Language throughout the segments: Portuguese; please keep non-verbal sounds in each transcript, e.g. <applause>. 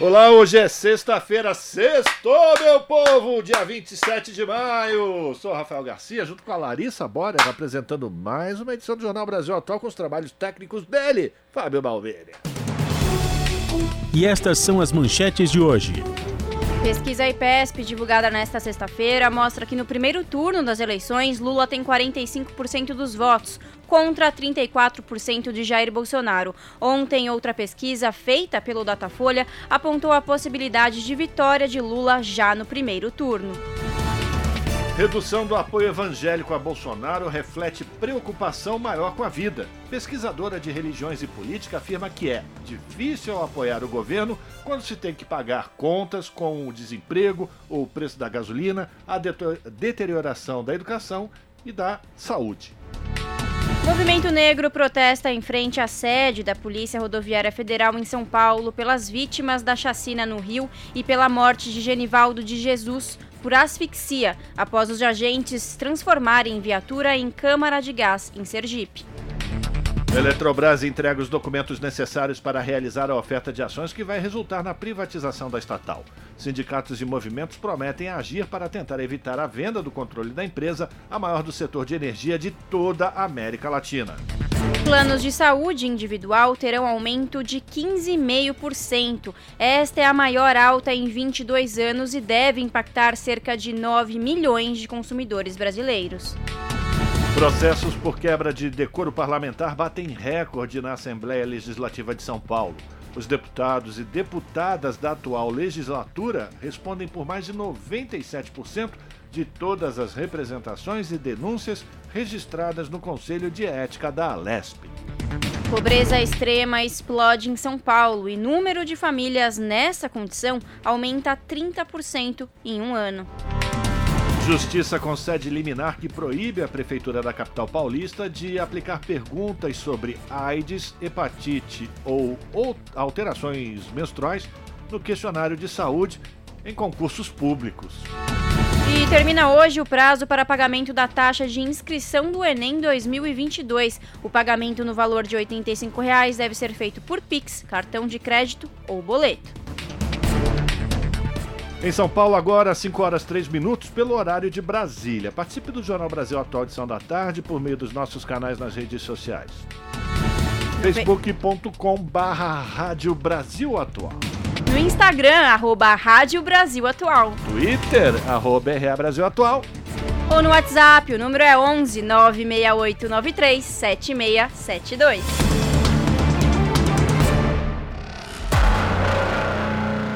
Olá, hoje é sexta-feira, sextou, meu povo, dia 27 de maio. Sou Rafael Garcia, junto com a Larissa Borer, apresentando mais uma edição do Jornal Brasil Atual com os trabalhos técnicos dele, Fábio Balveira. E estas são as manchetes de hoje. Pesquisa IPESP, divulgada nesta sexta-feira, mostra que no primeiro turno das eleições, Lula tem 45% dos votos, contra 34% de Jair Bolsonaro. Ontem, outra pesquisa feita pelo Datafolha apontou a possibilidade de vitória de Lula já no primeiro turno. Redução do apoio evangélico a Bolsonaro reflete preocupação maior com a vida. Pesquisadora de religiões e política afirma que é difícil apoiar o governo quando se tem que pagar contas com o desemprego, o preço da gasolina, a deterioração da educação e da saúde. Movimento Negro protesta em frente à sede da Polícia Rodoviária Federal em São Paulo pelas vítimas da chacina no Rio e pela morte de Genivaldo de Jesus por asfixia após os agentes transformarem viatura em câmara de gás em Sergipe. Eletrobras entrega os documentos necessários para realizar a oferta de ações que vai resultar na privatização da estatal. Sindicatos e movimentos prometem agir para tentar evitar a venda do controle da empresa, a maior do setor de energia de toda a América Latina. Planos de saúde individual terão aumento de 15,5%. Esta é a maior alta em 22 anos e deve impactar cerca de 9 milhões de consumidores brasileiros. Processos por quebra de decoro parlamentar batem recorde na Assembleia Legislativa de São Paulo. Os deputados e deputadas da atual legislatura respondem por mais de 97% de todas as representações e denúncias registradas no Conselho de Ética da Alesp. Pobreza extrema explode em São Paulo e número de famílias nessa condição aumenta 30% em um ano. Justiça concede liminar que proíbe a Prefeitura da capital paulista de aplicar perguntas sobre AIDS, hepatite ou, alterações menstruais no questionário de saúde em concursos públicos. E termina hoje o prazo para pagamento da taxa de inscrição do Enem 2022. O pagamento no valor de 85 reais deve ser feito por Pix, cartão de crédito ou boleto. Em São Paulo, agora, 5 horas 3 minutos, pelo horário de Brasília. Participe do Jornal Brasil Atual Edição da Tarde por meio dos nossos canais nas redes sociais. facebook.com barra Rádio Brasil Atual. No Instagram, arroba Rádio Brasil Atual. Twitter, arroba RA Brasil Atual. Ou no WhatsApp, o número é 11 96893 7672.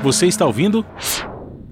Você está ouvindo?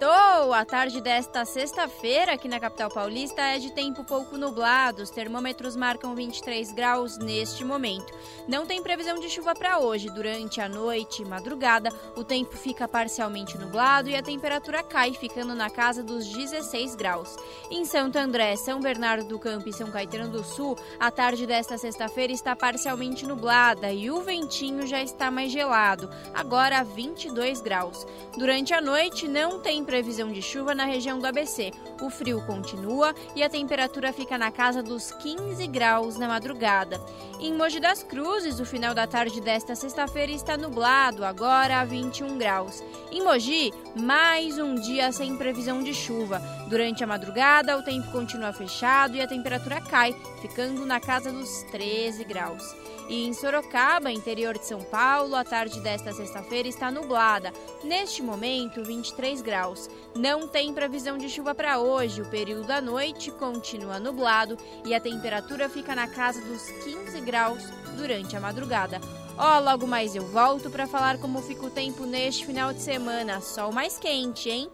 Sextou! A tarde desta sexta-feira aqui na capital paulista é de tempo pouco nublado. Os termômetros marcam 23 graus neste momento. Não tem previsão de chuva para hoje. Durante a noite e madrugada, o tempo fica parcialmente nublado e a temperatura cai, ficando na casa dos 16 graus. Em Santo André, São Bernardo do Campo e São Caetano do Sul, a tarde desta sexta-feira está parcialmente nublada e o ventinho já está mais gelado, agora 22 graus. Durante a noite, não tem previsão de chuva na região do ABC. O frio continua e a temperatura fica na casa dos 15 graus na madrugada. Em Mogi das Cruzes, o final da tarde desta sexta-feira está nublado, agora a 21 graus. Em Mogi, mais um dia sem previsão de chuva. Durante a madrugada, o tempo continua fechado e a temperatura cai, ficando na casa dos 13 graus. E em Sorocaba, interior de São Paulo, a tarde desta sexta-feira está nublada. Neste momento, 23 graus. Não tem previsão de chuva para hoje. O período da noite continua nublado e a temperatura fica na casa dos 15 graus durante a madrugada. Ó, oh, logo mais eu volto para falar como fica o tempo neste final de semana. Sol mais quente, hein?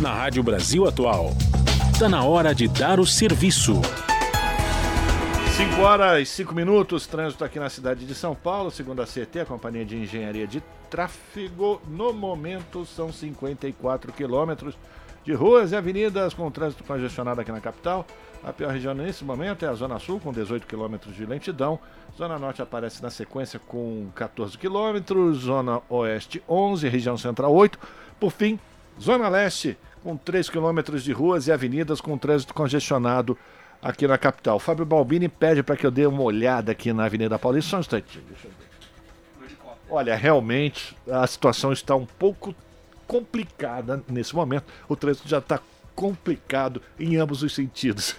Na Rádio Brasil Atual. Está na hora de dar o serviço. 5 horas e 5 minutos, trânsito aqui na cidade de São Paulo, segundo a CT, a Companhia de Engenharia de Tráfego. No momento são 54 quilômetros de ruas e avenidas com trânsito congestionado aqui na capital. A pior região nesse momento é a Zona Sul, com 18 quilômetros de lentidão. Zona Norte aparece na sequência com 14 quilômetros. Zona Oeste, 11. Região Central, 8. Por fim, Zona Leste, com 3 quilômetros de ruas e avenidas com trânsito congestionado aqui na capital. Fábio Balbini pede para que eu dê uma olhada aqui na Avenida Paulista. Só um instantinho, deixa eu ver. Olha, realmente a situação está um pouco complicada nesse momento. O trânsito já está complicado em ambos os sentidos.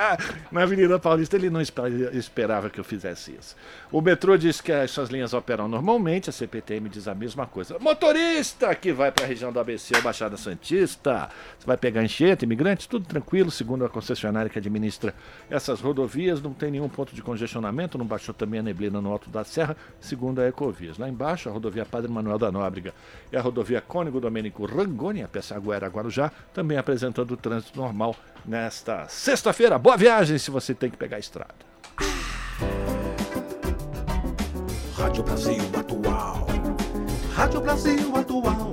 <laughs> Na Avenida Paulista ele não esperava que eu fizesse isso. O metrô diz que as suas linhas operam normalmente, a CPTM diz a mesma coisa. Motorista que vai para a região do ABC ou Baixada Santista, você vai pegar enchente, imigrantes, tudo tranquilo, segundo a concessionária que administra essas rodovias, não tem nenhum ponto de congestionamento, não baixou também a neblina no alto da serra, segundo a Ecovias. Lá embaixo, a rodovia Padre Manuel da Nóbrega e a rodovia Cônigo Domênico Rangoni, a Pessaguera Guarujá, também apresentam do trânsito normal nesta sexta-feira. Boa viagem se você tem que pegar a estrada. Rádio Brasil Atual. Rádio Brasil Atual.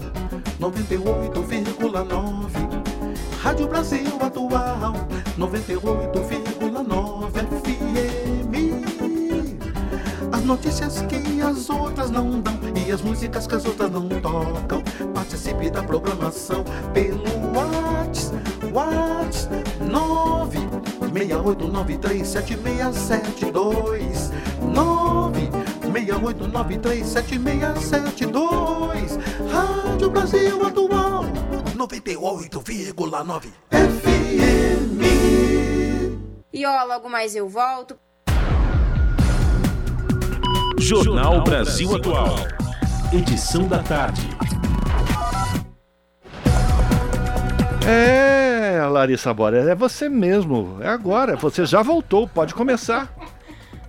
98,9. Rádio Brasil Atual. 98,9 notícias que as outras não dão e as músicas que as outras não tocam. Participe da programação pelo WhatsApp. WhatsApp 968937672 968937672 Rádio Brasil Atual 98,9 FM E ó, logo mais eu volto. Jornal Brasil Atual. Edição da tarde. É, Larissa Bora, é você mesmo. É agora. Você já voltou, pode começar.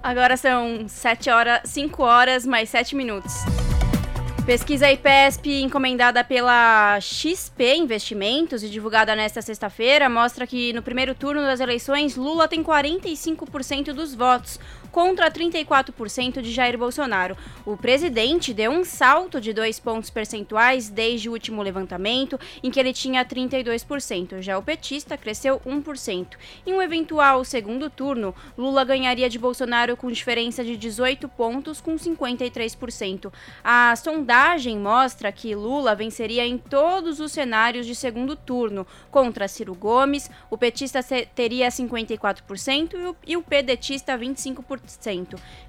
Agora são 7 horas, 5 horas mais 7 minutos. Pesquisa IPESP encomendada pela XP Investimentos e divulgada nesta sexta-feira mostra que no primeiro turno das eleições Lula tem 45% dos votos, contra 34% de Jair Bolsonaro. O presidente deu um salto de dois pontos percentuais desde o último levantamento, em que ele tinha 32%. Já o petista cresceu 1%. Em um eventual segundo turno, Lula ganharia de Bolsonaro com diferença de 18 pontos, com 53%. A sondagem mostra que Lula venceria em todos os cenários de segundo turno. Contra Ciro Gomes, o petista teria 54% e o pedetista 25%.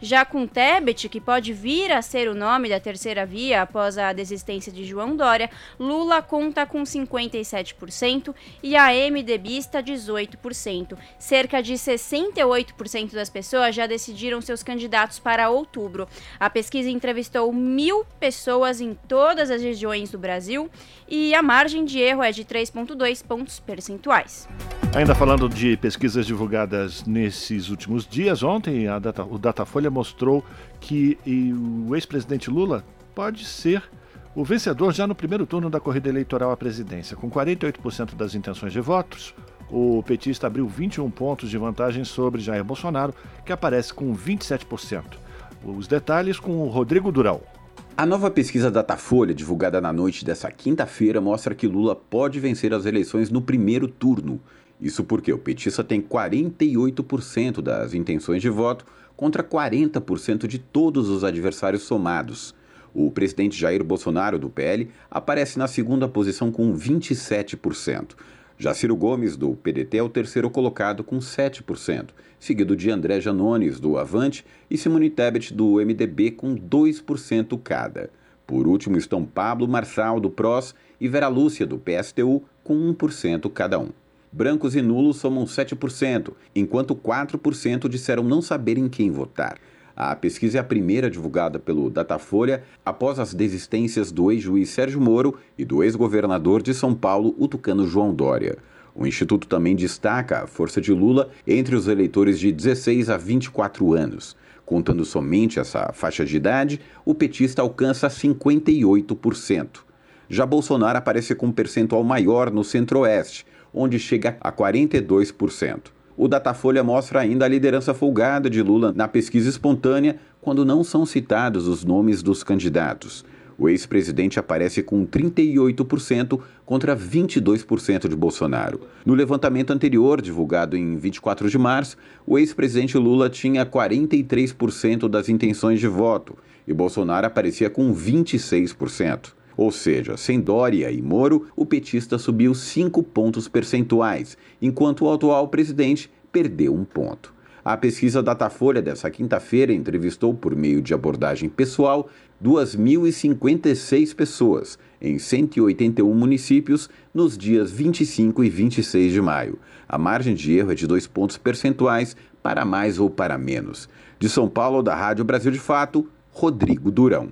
Já com Tebet, que pode vir a ser o nome da terceira via após a desistência de João Dória, Lula conta com 57% e a MDBista 18%. Cerca de 68% das pessoas já decidiram seus candidatos para outubro. A pesquisa entrevistou mil pessoas em todas as regiões do Brasil e a margem de erro é de 3,2 pontos percentuais. Ainda falando de pesquisas divulgadas nesses últimos dias, ontem Data, o Datafolha mostrou que o ex-presidente Lula pode ser o vencedor já no primeiro turno da corrida eleitoral à presidência. Com 48% das intenções de votos, o petista abriu 21 pontos de vantagem sobre Jair Bolsonaro, que aparece com 27%. Os detalhes com o Rodrigo Dural. A nova pesquisa Datafolha, divulgada na noite dessa quinta-feira, mostra que Lula pode vencer as eleições no primeiro turno. Isso porque o petista tem 48% das intenções de voto contra 40% de todos os adversários somados. O presidente Jair Bolsonaro, do PL, aparece na segunda posição com 27%. Já Gomes, do PDT, é o terceiro colocado com 7%, seguido de André Janones, do Avante, e Simone Tebet, do MDB, com 2% cada. Por último estão Pablo Marçal, do PROS, e Vera Lúcia, do PSTU, com 1% cada um. Brancos e nulos somam 7%, enquanto 4% disseram não saber em quem votar. A pesquisa é a primeira divulgada pelo Datafolha após as desistências do ex-juiz Sérgio Moro e do ex-governador de São Paulo, o tucano João Dória. O Instituto também destaca a força de Lula entre os eleitores de 16 a 24 anos. Contando somente essa faixa de idade, o petista alcança 58%. Já Bolsonaro aparece com um percentual maior no centro-oeste, onde chega a 42%. O Datafolha mostra ainda a liderança folgada de Lula na pesquisa espontânea, quando não são citados os nomes dos candidatos. O ex-presidente aparece com 38% contra 22% de Bolsonaro. No levantamento anterior, divulgado em 24 de março, o ex-presidente Lula tinha 43% das intenções de voto e Bolsonaro aparecia com 26%. Ou seja, sem Dória e Moro, o petista subiu 5 pontos percentuais, enquanto o atual presidente perdeu um ponto. A pesquisa Datafolha dessa quinta-feira entrevistou, por meio de abordagem pessoal, 2.056 pessoas em 181 municípios nos dias 25 e 26 de maio. A margem de erro é de dois pontos percentuais para mais ou para menos. De São Paulo, da Rádio Brasil de Fato, Rodrigo Durão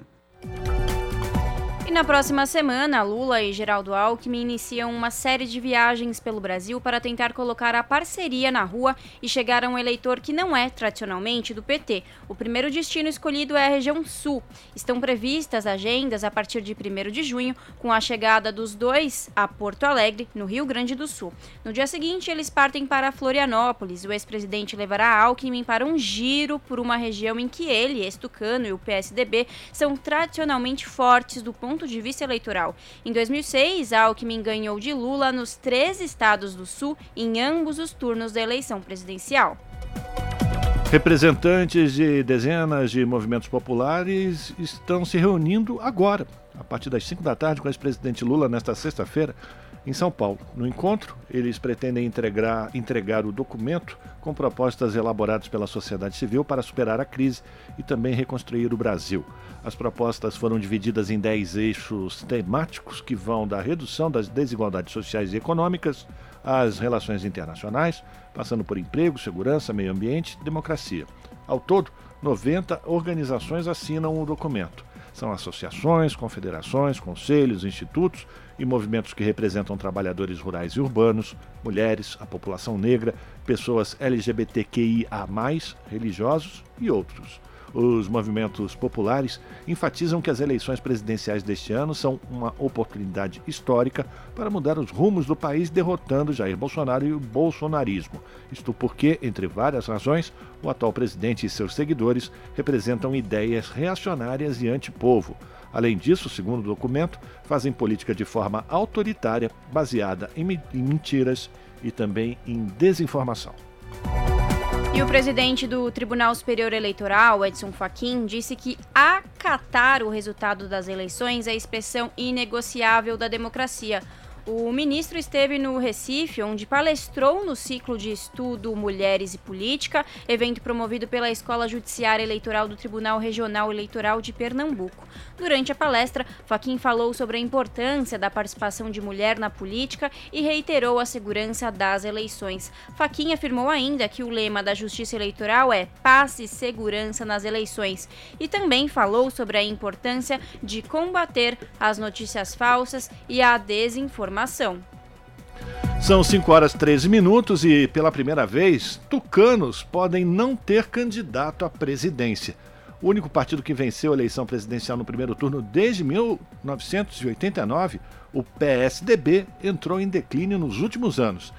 na próxima semana, Lula e Geraldo Alckmin iniciam uma série de viagens pelo Brasil para tentar colocar a parceria na rua e chegar a um eleitor que não é tradicionalmente do PT. O primeiro destino escolhido é a região sul. Estão previstas agendas a partir de 1 de junho, com a chegada dos dois a Porto Alegre, no Rio Grande do Sul. No dia seguinte, eles partem para Florianópolis. O ex-presidente levará Alckmin para um giro por uma região em que ele, Estucano e o PSDB são tradicionalmente fortes do ponto ponto de vista eleitoral. Em 2006, Alckmin ganhou de Lula nos três estados do Sul em ambos os turnos da eleição presidencial. Representantes de dezenas de movimentos populares estão se reunindo agora, a partir das 5 da tarde, com o ex-presidente Lula nesta sexta-feira em São Paulo. No encontro, eles pretendem entregar, entregar o documento com propostas elaboradas pela sociedade civil para superar a crise e também reconstruir o Brasil. As propostas foram divididas em 10 eixos temáticos que vão da redução das desigualdades sociais e econômicas às relações internacionais, passando por emprego, segurança, meio ambiente e democracia. Ao todo, 90 organizações assinam o documento. São associações, confederações, conselhos, institutos e movimentos que representam trabalhadores rurais e urbanos, mulheres, a população negra, pessoas LGBTQIA, religiosos e outros. Os movimentos populares enfatizam que as eleições presidenciais deste ano são uma oportunidade histórica para mudar os rumos do país, derrotando Jair Bolsonaro e o bolsonarismo. Isto porque, entre várias razões, o atual presidente e seus seguidores representam ideias reacionárias e antipovo. Além disso, segundo o documento, fazem política de forma autoritária, baseada em mentiras e também em desinformação. E o presidente do Tribunal Superior Eleitoral, Edson Fachin, disse que acatar o resultado das eleições é a expressão inegociável da democracia. O ministro esteve no Recife, onde palestrou no ciclo de estudo Mulheres e Política, evento promovido pela Escola Judiciária Eleitoral do Tribunal Regional Eleitoral de Pernambuco. Durante a palestra, Faquim falou sobre a importância da participação de mulher na política e reiterou a segurança das eleições. Faquim afirmou ainda que o lema da Justiça Eleitoral é paz e segurança nas eleições e também falou sobre a importância de combater as notícias falsas e a desinformação informação. São 5 horas 13 minutos e, pela primeira vez, tucanos podem não ter candidato à presidência. O único partido que venceu a eleição presidencial no primeiro turno desde 1989, o PSDB, entrou em declínio nos últimos anos.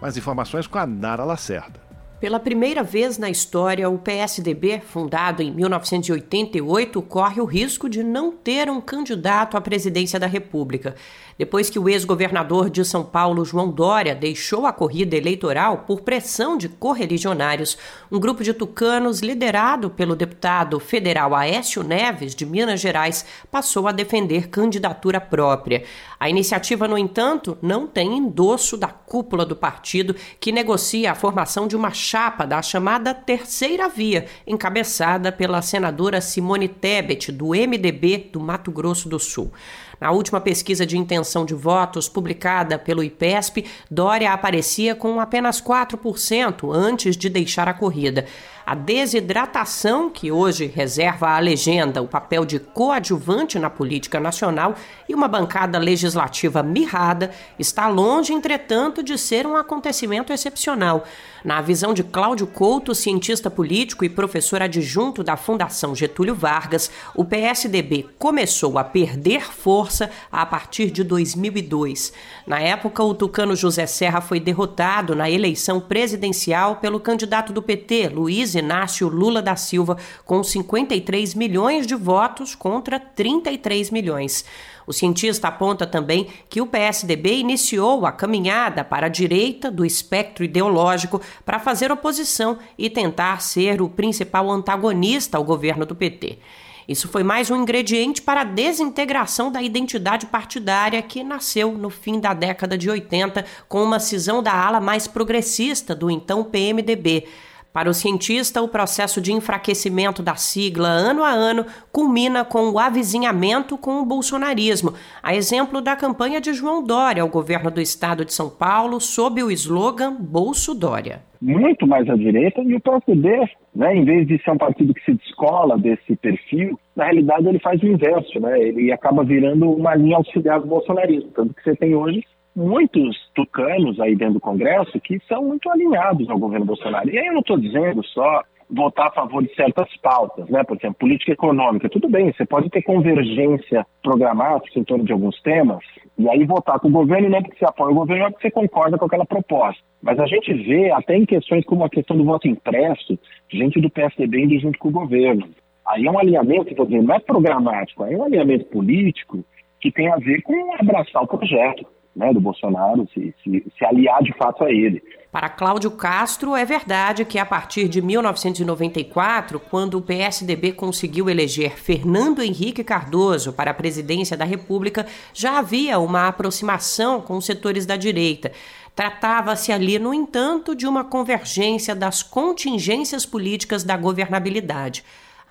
Mais informações com a Nara Lacerda. Pela primeira vez na história, o PSDB, fundado em 1988, corre o risco de não ter um candidato à presidência da República. Depois que o ex-governador de São Paulo, João Dória, deixou a corrida eleitoral por pressão de correligionários, um grupo de tucanos liderado pelo deputado federal Aécio Neves, de Minas Gerais, passou a defender candidatura própria. A iniciativa, no entanto, não tem endosso da cúpula do partido, que negocia a formação de uma chapa da chamada Terceira Via, encabeçada pela senadora Simone Tebet, do MDB do Mato Grosso do Sul. Na última pesquisa de intenção de votos publicada pelo IPESP, Dória aparecia com apenas 4% antes de deixar a corrida. a desidratação, que hoje reserva à legenda o papel de coadjuvante na política nacional, e uma bancada legislativa mirrada, está longe, entretanto, de ser um acontecimento excepcional. Na visão de Cláudio Couto, cientista político e professor adjunto da Fundação Getúlio Vargas, o PSDB começou a perder força a partir de 2002. Na época, o tucano José Serra foi derrotado na eleição presidencial pelo candidato do PT, Luiz Inácio Lula da Silva, com 53 milhões de votos contra 33 milhões. O cientista aponta também que o PSDB iniciou a caminhada para a direita do espectro ideológico para fazer oposição e tentar ser o principal antagonista ao governo do PT. Isso foi mais um ingrediente para a desintegração da identidade partidária que nasceu no fim da década de 80 com uma cisão da ala mais progressista do então PMDB. Para o cientista, o processo de enfraquecimento da sigla ano a ano culmina com o avizinhamento com o bolsonarismo, a exemplo da campanha de João Dória ao governo do estado de São Paulo sob o slogan Bolso Dória. Muito mais à direita e o PSDB, né, em vez de ser um partido que se descola desse perfil, na realidade ele faz o inverso, né? Ele acaba virando uma linha auxiliar do bolsonarismo, tanto que você tem hoje muitos tucanos aí dentro do Congresso que são muito alinhados ao governo Bolsonaro. E aí eu não estou dizendo só votar a favor de certas pautas, né? Por exemplo, política econômica. Tudo bem, você pode ter convergência programática em torno de alguns temas, e aí votar com o governo não é porque você apoia o governo, é porque você concorda com aquela proposta. Mas a gente vê, até em questões como a questão do voto impresso, gente do PSDB indo junto com o governo. Aí é um alinhamento, vou dizer, não é programático, aí é um alinhamento político que tem a ver com abraçar o projeto né, do Bolsonaro, se, se, se aliar de fato a ele. Para Cláudio Castro, é verdade que a partir de 1994, quando o PSDB conseguiu eleger Fernando Henrique Cardoso para a presidência da República, já havia uma aproximação com os setores da direita. Tratava-se ali, no entanto, de uma convergência das contingências políticas da governabilidade.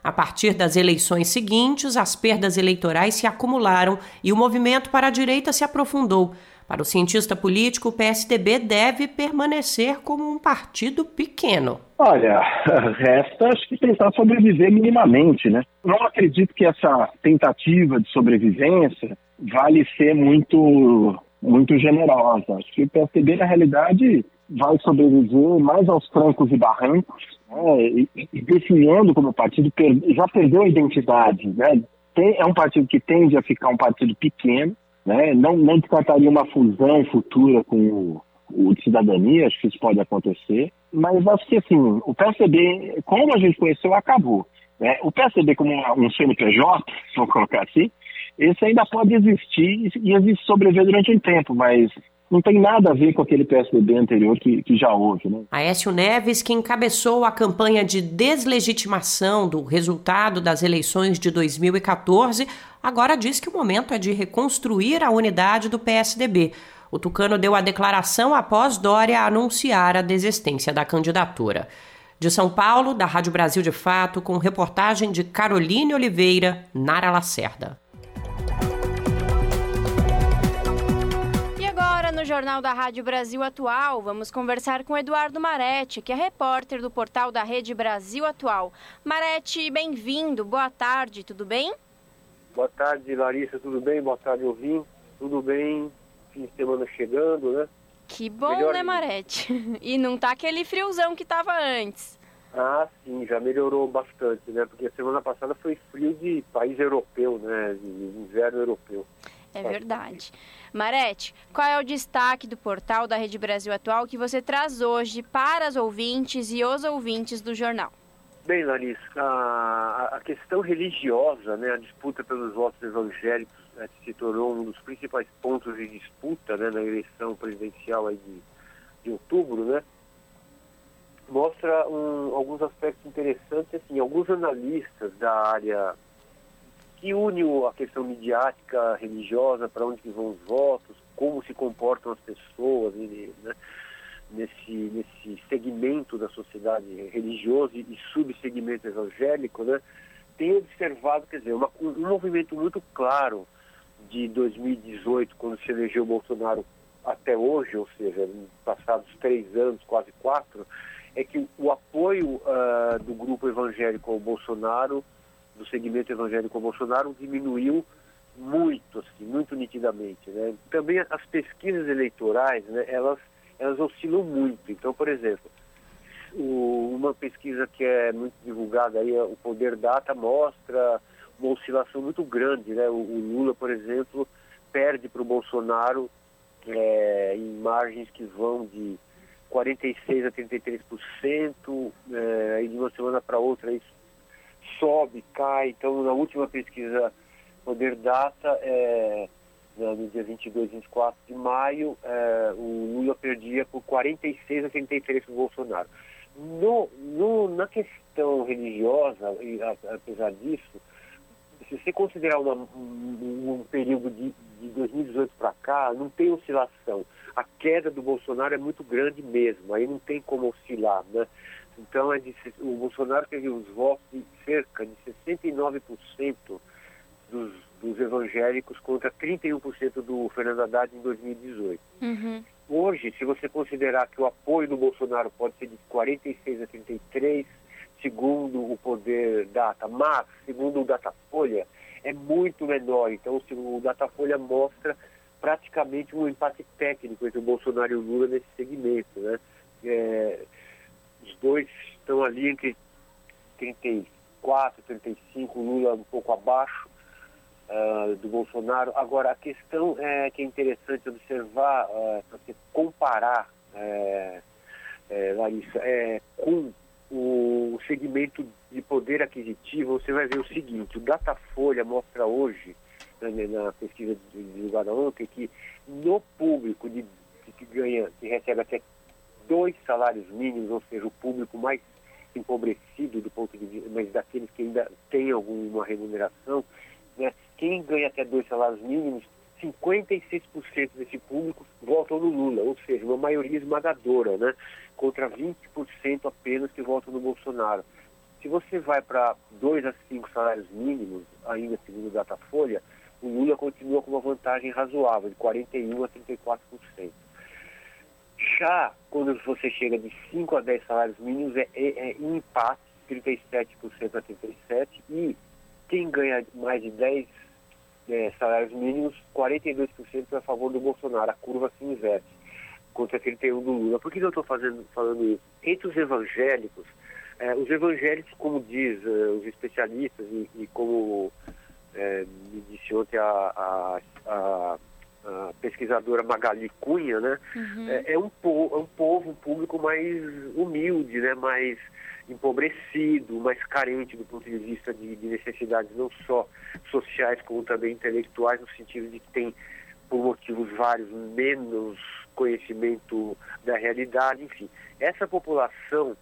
A partir das eleições seguintes, as perdas eleitorais se acumularam e o movimento para a direita se aprofundou. Para o cientista político, o PSDB deve permanecer como um partido pequeno. Olha, <laughs> resta acho que tentar sobreviver minimamente, né? Não acredito que essa tentativa de sobrevivência vale ser muito muito generosa. Acho que o PSDB, na realidade, vai sobreviver mais aos trancos e barrancos, né? e, como partido, já perdeu a identidade. Né? Tem, é um partido que tende a ficar um partido pequeno, né? Não, não descartaria uma fusão futura com o, o de cidadania, acho que isso pode acontecer, mas acho que assim, o PSDB, como a gente conheceu, acabou. Né? O PSDB como um CNPJ, <laughs> vou colocar assim, esse ainda pode existir e existe sobreviver durante um tempo, mas não tem nada a ver com aquele PSDB anterior que, que já houve. Né? Aécio Neves, que encabeçou a campanha de deslegitimação do resultado das eleições de 2014, agora diz que o momento é de reconstruir a unidade do PSDB. O Tucano deu a declaração após Dória anunciar a desistência da candidatura. De São Paulo, da Rádio Brasil de Fato, com reportagem de Caroline Oliveira, Nara Lacerda. no Jornal da Rádio Brasil Atual, vamos conversar com Eduardo Marete, que é repórter do portal da Rede Brasil Atual. Marete, bem-vindo, boa tarde, tudo bem? Boa tarde, Larissa, tudo bem? Boa tarde, ouvindo. Tudo bem? Fim de semana chegando, né? Que bom, Melhor né, Marete? <laughs> E não tá aquele friozão que tava antes. Ah, sim, já melhorou bastante, né? Porque a semana passada foi frio de país europeu, né? De inverno europeu. É verdade. Marete, qual é o destaque do portal da Rede Brasil Atual que você traz hoje para as ouvintes e os ouvintes do jornal? Bem, Larissa, a, questão religiosa, né, a disputa pelos votos evangélicos, né, se tornou um dos principais pontos de disputa né, na eleição presidencial aí de, de outubro, né? Mostra um, alguns aspectos interessantes, assim, alguns analistas da área que une a questão midiática religiosa, para onde vão os votos, como se comportam as pessoas né, nesse, nesse segmento da sociedade religioso e subsegmento evangélico, né, tem observado, quer dizer, uma, um movimento muito claro de 2018, quando se elegeu Bolsonaro até hoje, ou seja, passados três anos, quase quatro, é que o, apoio uh, do grupo evangélico ao Bolsonaro, do segmento evangélico ao Bolsonaro, diminuiu muito, assim, muito nitidamente. Né? Também as pesquisas eleitorais, né, elas, elas oscilam muito. Então, por exemplo, o, uma pesquisa que é muito divulgada aí, o Poder Data, mostra uma oscilação muito grande. Né? O, o Lula, por exemplo, perde para o Bolsonaro é, em margens que vão de 46% a 33%, é, aí de uma semana para outra isso sobe, cai. Então, na última pesquisa Poder Data, é, no dia 22 e 24 de maio, é, o Lula perdia por 46 a 33% para o Bolsonaro. No, no, na questão religiosa, e, a, apesar disso, se você considerar uma, um, um, período de, de 2018 para cá, não tem oscilação. A queda do Bolsonaro é muito grande mesmo, aí não tem como oscilar, né? Então é de, o Bolsonaro teve os votos de cerca de 69% dos, dos evangélicos contra 31% do Fernando Haddad em 2018. Uhum. Hoje, se você considerar que o apoio do Bolsonaro pode ser de 46 a 33, segundo o Poder Data, mas segundo o Datafolha, é muito menor. Então, o Datafolha mostra praticamente um empate técnico entre o Bolsonaro e o Lula nesse segmento. Né? É, os dois estão ali entre 34, 35, o Lula um pouco abaixo uh, do Bolsonaro. Agora, a questão é que é interessante observar, uh, você comparar, uh, Larissa, é, com o segmento de poder aquisitivo, você vai ver o seguinte, o Datafolha mostra hoje, né, na pesquisa divulgada ontem, que no público de, que ganha, que recebe até dois salários mínimos, ou seja, o público mais empobrecido do ponto de vista, mas daqueles que ainda têm alguma remuneração, né, quem ganha até dois salários mínimos, 56% desse público votam no Lula, ou seja, uma maioria esmagadora, né? Contra 20% apenas que votam no Bolsonaro. Se você vai para dois a cinco salários mínimos, ainda segundo o Datafolha, o Lula continua com uma vantagem razoável, de 41% a 34%. Já quando você chega de 5 a 10 salários mínimos, é, é, é empate, 37% a 37%, e quem ganha mais de 10 é, salários mínimos, 42% é a favor do Bolsonaro. A curva se inverte contra 31% do Lula. Por que eu estou falando isso? Entre os evangélicos, é, os evangélicos, como diz é, os especialistas e, e como é, me disse ontem a, a, a, a, pesquisadora Magali Cunha, né? Uhum. É, é, um povo, é um povo, um público mais humilde, né? Mais empobrecido, mais carente do ponto de vista de, de, necessidades não só sociais como também intelectuais, no sentido de que tem, por motivos vários, menos conhecimento da realidade, enfim. Essa população,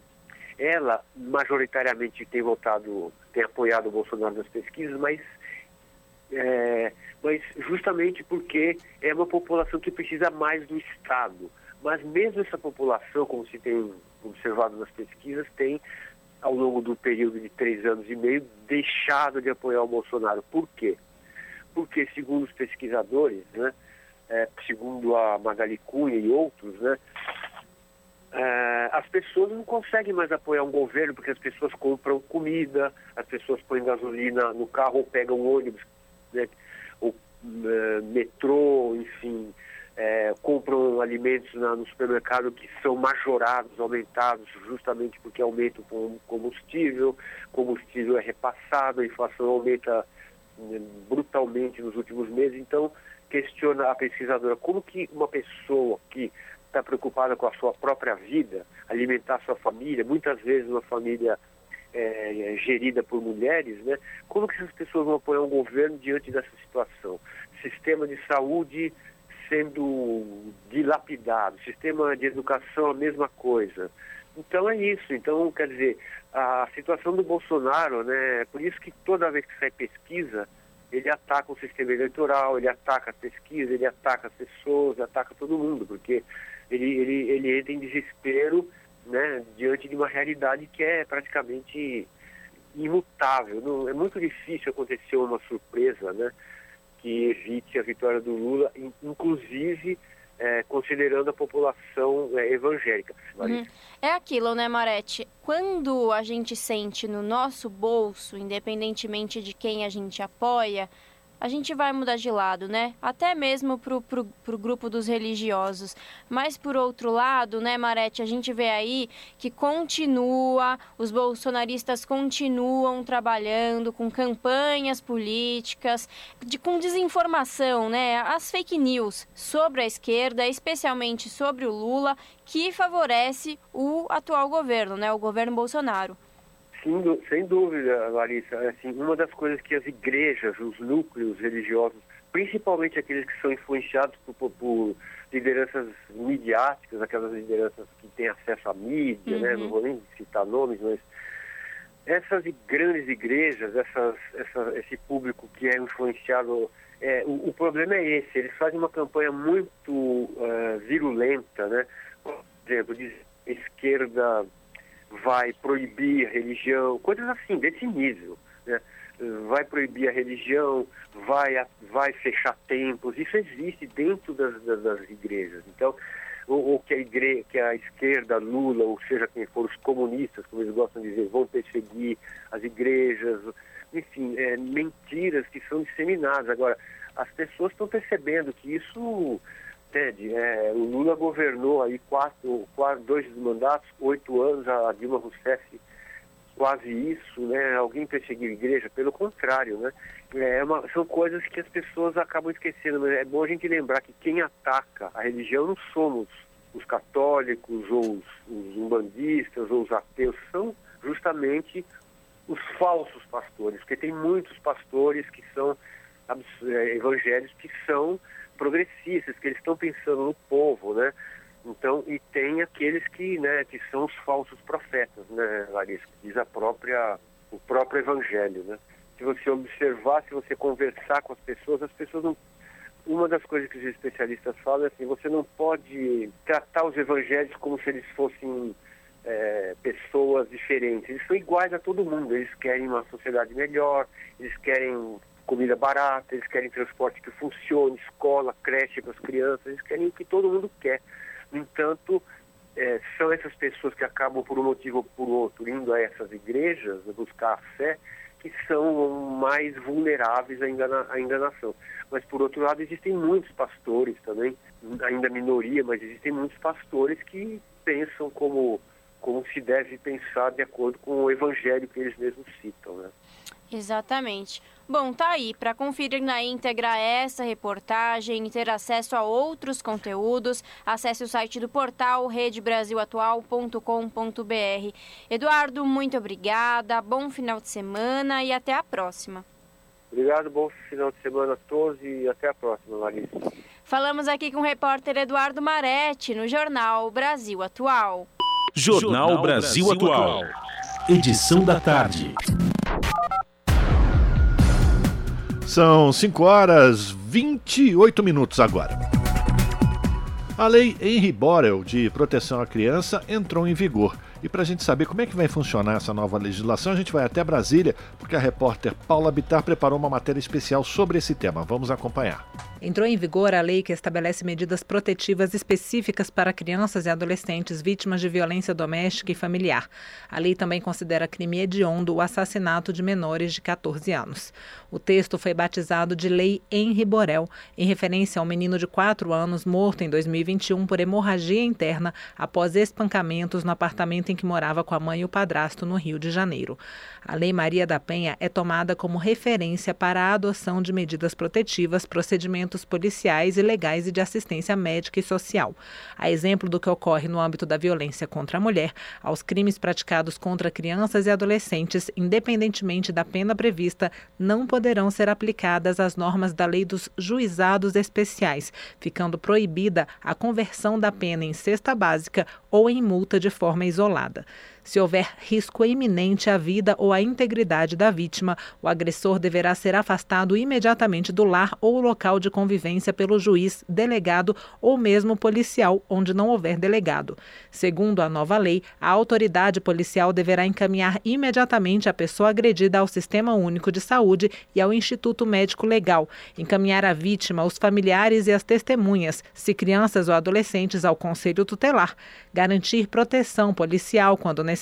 ela majoritariamente tem votado, tem apoiado o Bolsonaro nas pesquisas, mas é, mas justamente porque é uma população que precisa mais do Estado. Mas mesmo essa população, como se tem observado nas pesquisas, tem, ao longo do período de três anos e meio, deixado de apoiar o Bolsonaro. Por quê? Porque, segundo os pesquisadores, né, é, segundo a Magali Cunha e outros, né, é, as pessoas não conseguem mais apoiar um governo porque as pessoas compram comida, as pessoas põem gasolina no carro ou pegam ônibus, né, ou é, metrô, enfim, é, compram alimentos na, no supermercado que são majorados, aumentados, justamente porque aumenta o combustível, combustível é repassado, a inflação aumenta né, brutalmente nos últimos meses, então questiona a pesquisadora como que uma pessoa que está preocupada com a sua própria vida, alimentar sua família, muitas vezes uma família é, gerida por mulheres, né? Como que essas pessoas vão apoiar um governo diante dessa situação? Sistema de saúde sendo dilapidado, sistema de educação a mesma coisa. Então é isso. Então, quer dizer, a situação do Bolsonaro, né, é por isso que toda vez que sai pesquisa, ele ataca o sistema eleitoral, ele ataca a pesquisa, ele ataca as pessoas, ataca todo mundo, porque ele, ele, ele entra em desespero né, diante de uma realidade que é praticamente imutável. Não, é muito difícil acontecer uma surpresa, né? Que evite a vitória do Lula, inclusive é, considerando a população é, evangélica. Uhum. É aquilo, né, Marete? Quando a gente sente no nosso bolso, independentemente de quem a gente apoia, a gente vai mudar de lado, né? Até mesmo pro, pro, pro grupo dos religiosos. Mas por outro lado, né, Marete, a gente vê aí que continua, os bolsonaristas continuam trabalhando com campanhas políticas, de, com desinformação, né? As fake news sobre a esquerda, especialmente sobre o Lula, que favorece o atual governo, né? O governo Bolsonaro. Sim, sem dúvida, Larissa. Assim, uma das coisas que as igrejas, os núcleos religiosos, principalmente aqueles que são influenciados por, por lideranças midiáticas, aquelas lideranças que têm acesso à mídia, uhum. né? não vou nem citar nomes, mas essas grandes igrejas, essas, essa, esse público que é influenciado, é, o, o, problema é esse, eles fazem uma campanha muito uh, virulenta, né? Por exemplo, de esquerda vai proibir religião, coisas assim, desse nível. Né? Vai proibir a religião, vai, vai fechar templos, isso existe dentro das, das, das igrejas. Então, ou, ou, que, a igreja, que a esquerda, Lula, ou seja quem for, os comunistas, como eles gostam de dizer, vão perseguir as igrejas, enfim, é, mentiras que são disseminadas. Agora, as pessoas estão percebendo que isso Ted, é, o Lula governou aí quatro, dois mandatos, oito anos, a Dilma Rousseff quase isso, né? Alguém perseguiu a igreja? Pelo contrário, né? É uma, são coisas que as pessoas acabam esquecendo, mas é bom a gente lembrar que quem ataca a religião não somos os católicos ou os, os umbandistas ou os ateus, são justamente os falsos pastores, porque tem muitos pastores que são é, evangélicos que são progressistas, que eles estão pensando no povo, né? Então, e tem aqueles que, né, que são os falsos profetas, né, Larissa, diz a própria, o próprio evangelho, né? Se você observar, se você conversar com as pessoas, as pessoas não uma das coisas que os especialistas falam é assim, você não pode tratar os evangelhos como se eles fossem é, pessoas diferentes. Eles são iguais a todo mundo. Eles querem uma sociedade melhor, eles querem comida barata, eles querem transporte que funcione, escola, creche para as crianças, eles querem o que todo mundo quer. No entanto, é, são essas pessoas que acabam, por um motivo ou por outro, indo a essas igrejas, buscar a fé, que são mais vulneráveis à, engana, à enganação. Mas, por outro lado, existem muitos pastores também, ainda minoria, mas existem muitos pastores que pensam como, como se deve pensar de acordo com o evangelho que eles mesmos citam. Né? Exatamente. Bom, tá aí. Para conferir na íntegra essa reportagem e ter acesso a outros conteúdos, acesse o site do portal redebrasilatual.com.br. Eduardo, muito obrigada. Bom final de semana e até a próxima. Obrigado, bom final de semana a todos e até a próxima, Larissa. Falamos aqui com o repórter Eduardo Maretti no Jornal Brasil Atual. Jornal, Jornal Brasil, Brasil Atual. Atual. Edição da tarde. São 5 horas 28 minutos agora. A lei Henry Borel de proteção à criança entrou em vigor. E para a gente saber como é que vai funcionar essa nova legislação, a gente vai até Brasília, porque a repórter Paula Bitar preparou uma matéria especial sobre esse tema. Vamos acompanhar. Entrou em vigor a lei que estabelece medidas protetivas específicas para crianças e adolescentes vítimas de violência doméstica e familiar. A lei também considera crime hediondo o assassinato de menores de 14 anos. O texto foi batizado de Lei Henri Borel, em referência ao menino de 4 anos morto em 2021 por hemorragia interna após espancamentos no apartamento em que morava com a mãe e o padrasto no Rio de Janeiro. A Lei Maria da Penha é tomada como referência para a adoção de medidas protetivas, procedimentos policiais e legais e de assistência médica e social. A exemplo do que ocorre no âmbito da violência contra a mulher, aos crimes praticados contra crianças e adolescentes, independentemente da pena prevista, não poderão ser aplicadas as normas da Lei dos Juizados Especiais, ficando proibida a conversão da pena em cesta básica ou em multa de forma isolada. Se houver risco iminente à vida ou à integridade da vítima, o agressor deverá ser afastado imediatamente do lar ou local de convivência pelo juiz, delegado ou mesmo policial, onde não houver delegado. Segundo a nova lei, a autoridade policial deverá encaminhar imediatamente a pessoa agredida ao Sistema Único de Saúde e ao Instituto Médico Legal, encaminhar a vítima, os familiares e as testemunhas, se crianças ou adolescentes, ao Conselho Tutelar, garantir proteção policial quando necessário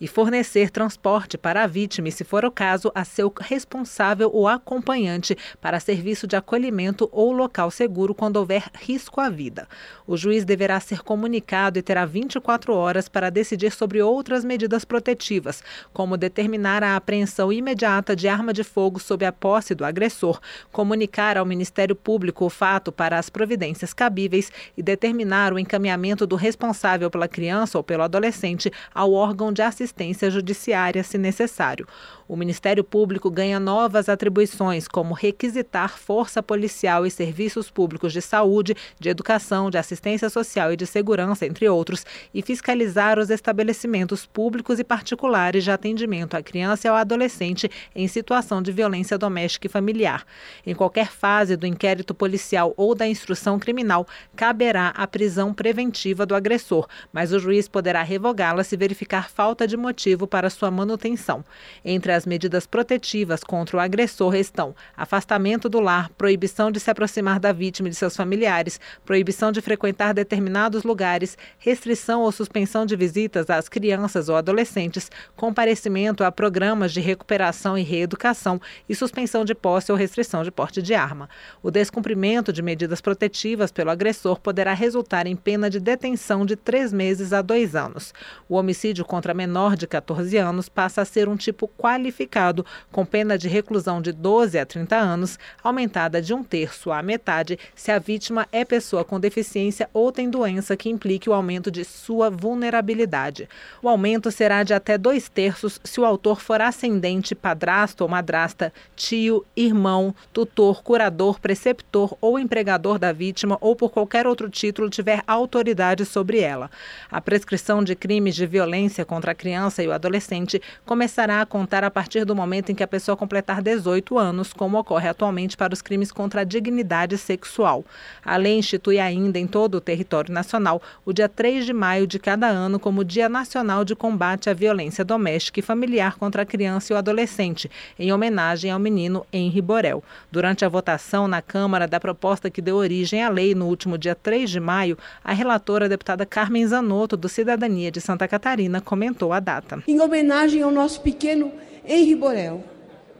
e fornecer transporte para a vítima e, se for o caso, a seu responsável ou acompanhante para serviço de acolhimento ou local seguro quando houver risco à vida. O juiz deverá ser comunicado e terá 24 horas para decidir sobre outras medidas protetivas, como determinar a apreensão imediata de arma de fogo sob a posse do agressor, comunicar ao Ministério Público o fato para as providências cabíveis e determinar o encaminhamento do responsável pela criança ou pelo adolescente ao órgão de assistência judiciária, se necessário. O Ministério Público ganha novas atribuições, como requisitar força policial e serviços públicos de saúde, de educação, de assistência social e de segurança, entre outros, e fiscalizar os estabelecimentos públicos e particulares de atendimento à criança e ao adolescente em situação de violência doméstica e familiar. Em qualquer fase do inquérito policial ou da instrução criminal, caberá a prisão preventiva do agressor, mas o juiz poderá revogá-la se verificar falta de motivo para sua manutenção. Entre as medidas protetivas contra o agressor estão afastamento do lar, proibição de se aproximar da vítima e de seus familiares, proibição de frequentar determinados lugares, restrição ou suspensão de visitas às crianças ou adolescentes, comparecimento a programas de recuperação e reeducação e suspensão de posse ou restrição de porte de arma. O descumprimento de medidas protetivas pelo agressor poderá resultar em pena de detenção de três meses a dois anos. O homicídio contra menor de 14 anos passa a ser um tipo qualificado qualificado, com pena de reclusão de 12 a 30 anos, aumentada de um terço à metade se a vítima é pessoa com deficiência ou tem doença que implique o aumento de sua vulnerabilidade. O aumento será de até dois terços se o autor for ascendente, padrasto ou madrasta, tio, irmão, tutor, curador, preceptor ou empregador da vítima ou por qualquer outro título tiver autoridade sobre ela. A prescrição de crimes de violência contra a criança e o adolescente começará a contar a partir do momento em que a pessoa completar 18 anos, como ocorre atualmente para os crimes contra a dignidade sexual. A lei institui ainda em todo o território nacional o dia 3 de maio de cada ano como Dia Nacional de Combate à Violência Doméstica e Familiar contra a Criança e o Adolescente, em homenagem ao menino Henri Borel. Durante a votação na Câmara da proposta que deu origem à lei no último dia 3 de maio, a relatora a deputada Carmen Zanotto, do Cidadania de Santa Catarina, comentou a data. Em homenagem ao nosso pequeno Henri Borel,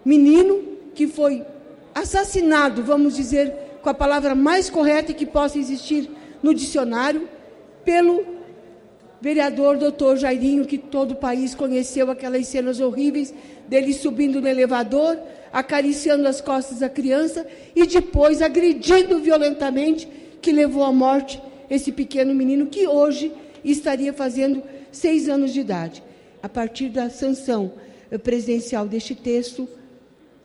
menino que foi assassinado, vamos dizer, com a palavra mais correta que possa existir no dicionário, pelo vereador doutor Jairinho, que todo o país conheceu aquelas cenas horríveis dele subindo no elevador, acariciando as costas da criança e depois agredindo violentamente, que levou à morte esse pequeno menino que hoje estaria fazendo seis anos de idade. A partir da sanção presidencial deste texto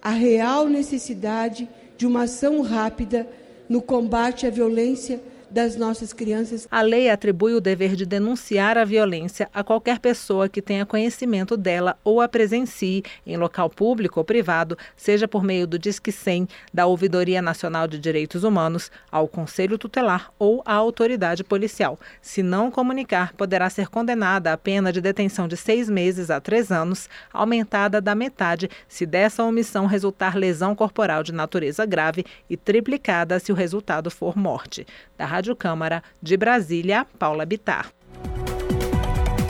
a real necessidade de uma ação rápida no combate à violência das nossas crianças. A lei atribui o dever de denunciar a violência a qualquer pessoa que tenha conhecimento dela ou a presencie em local público ou privado, seja por meio do Disque 100, da Ouvidoria Nacional de Direitos Humanos, ao Conselho Tutelar ou à autoridade policial. Se não comunicar, poderá ser condenada a pena de detenção de seis meses a três anos, aumentada da metade se dessa omissão resultar lesão corporal de natureza grave e triplicada se o resultado for morte. Da Rádio Câmara, de Brasília, Paula Bitar.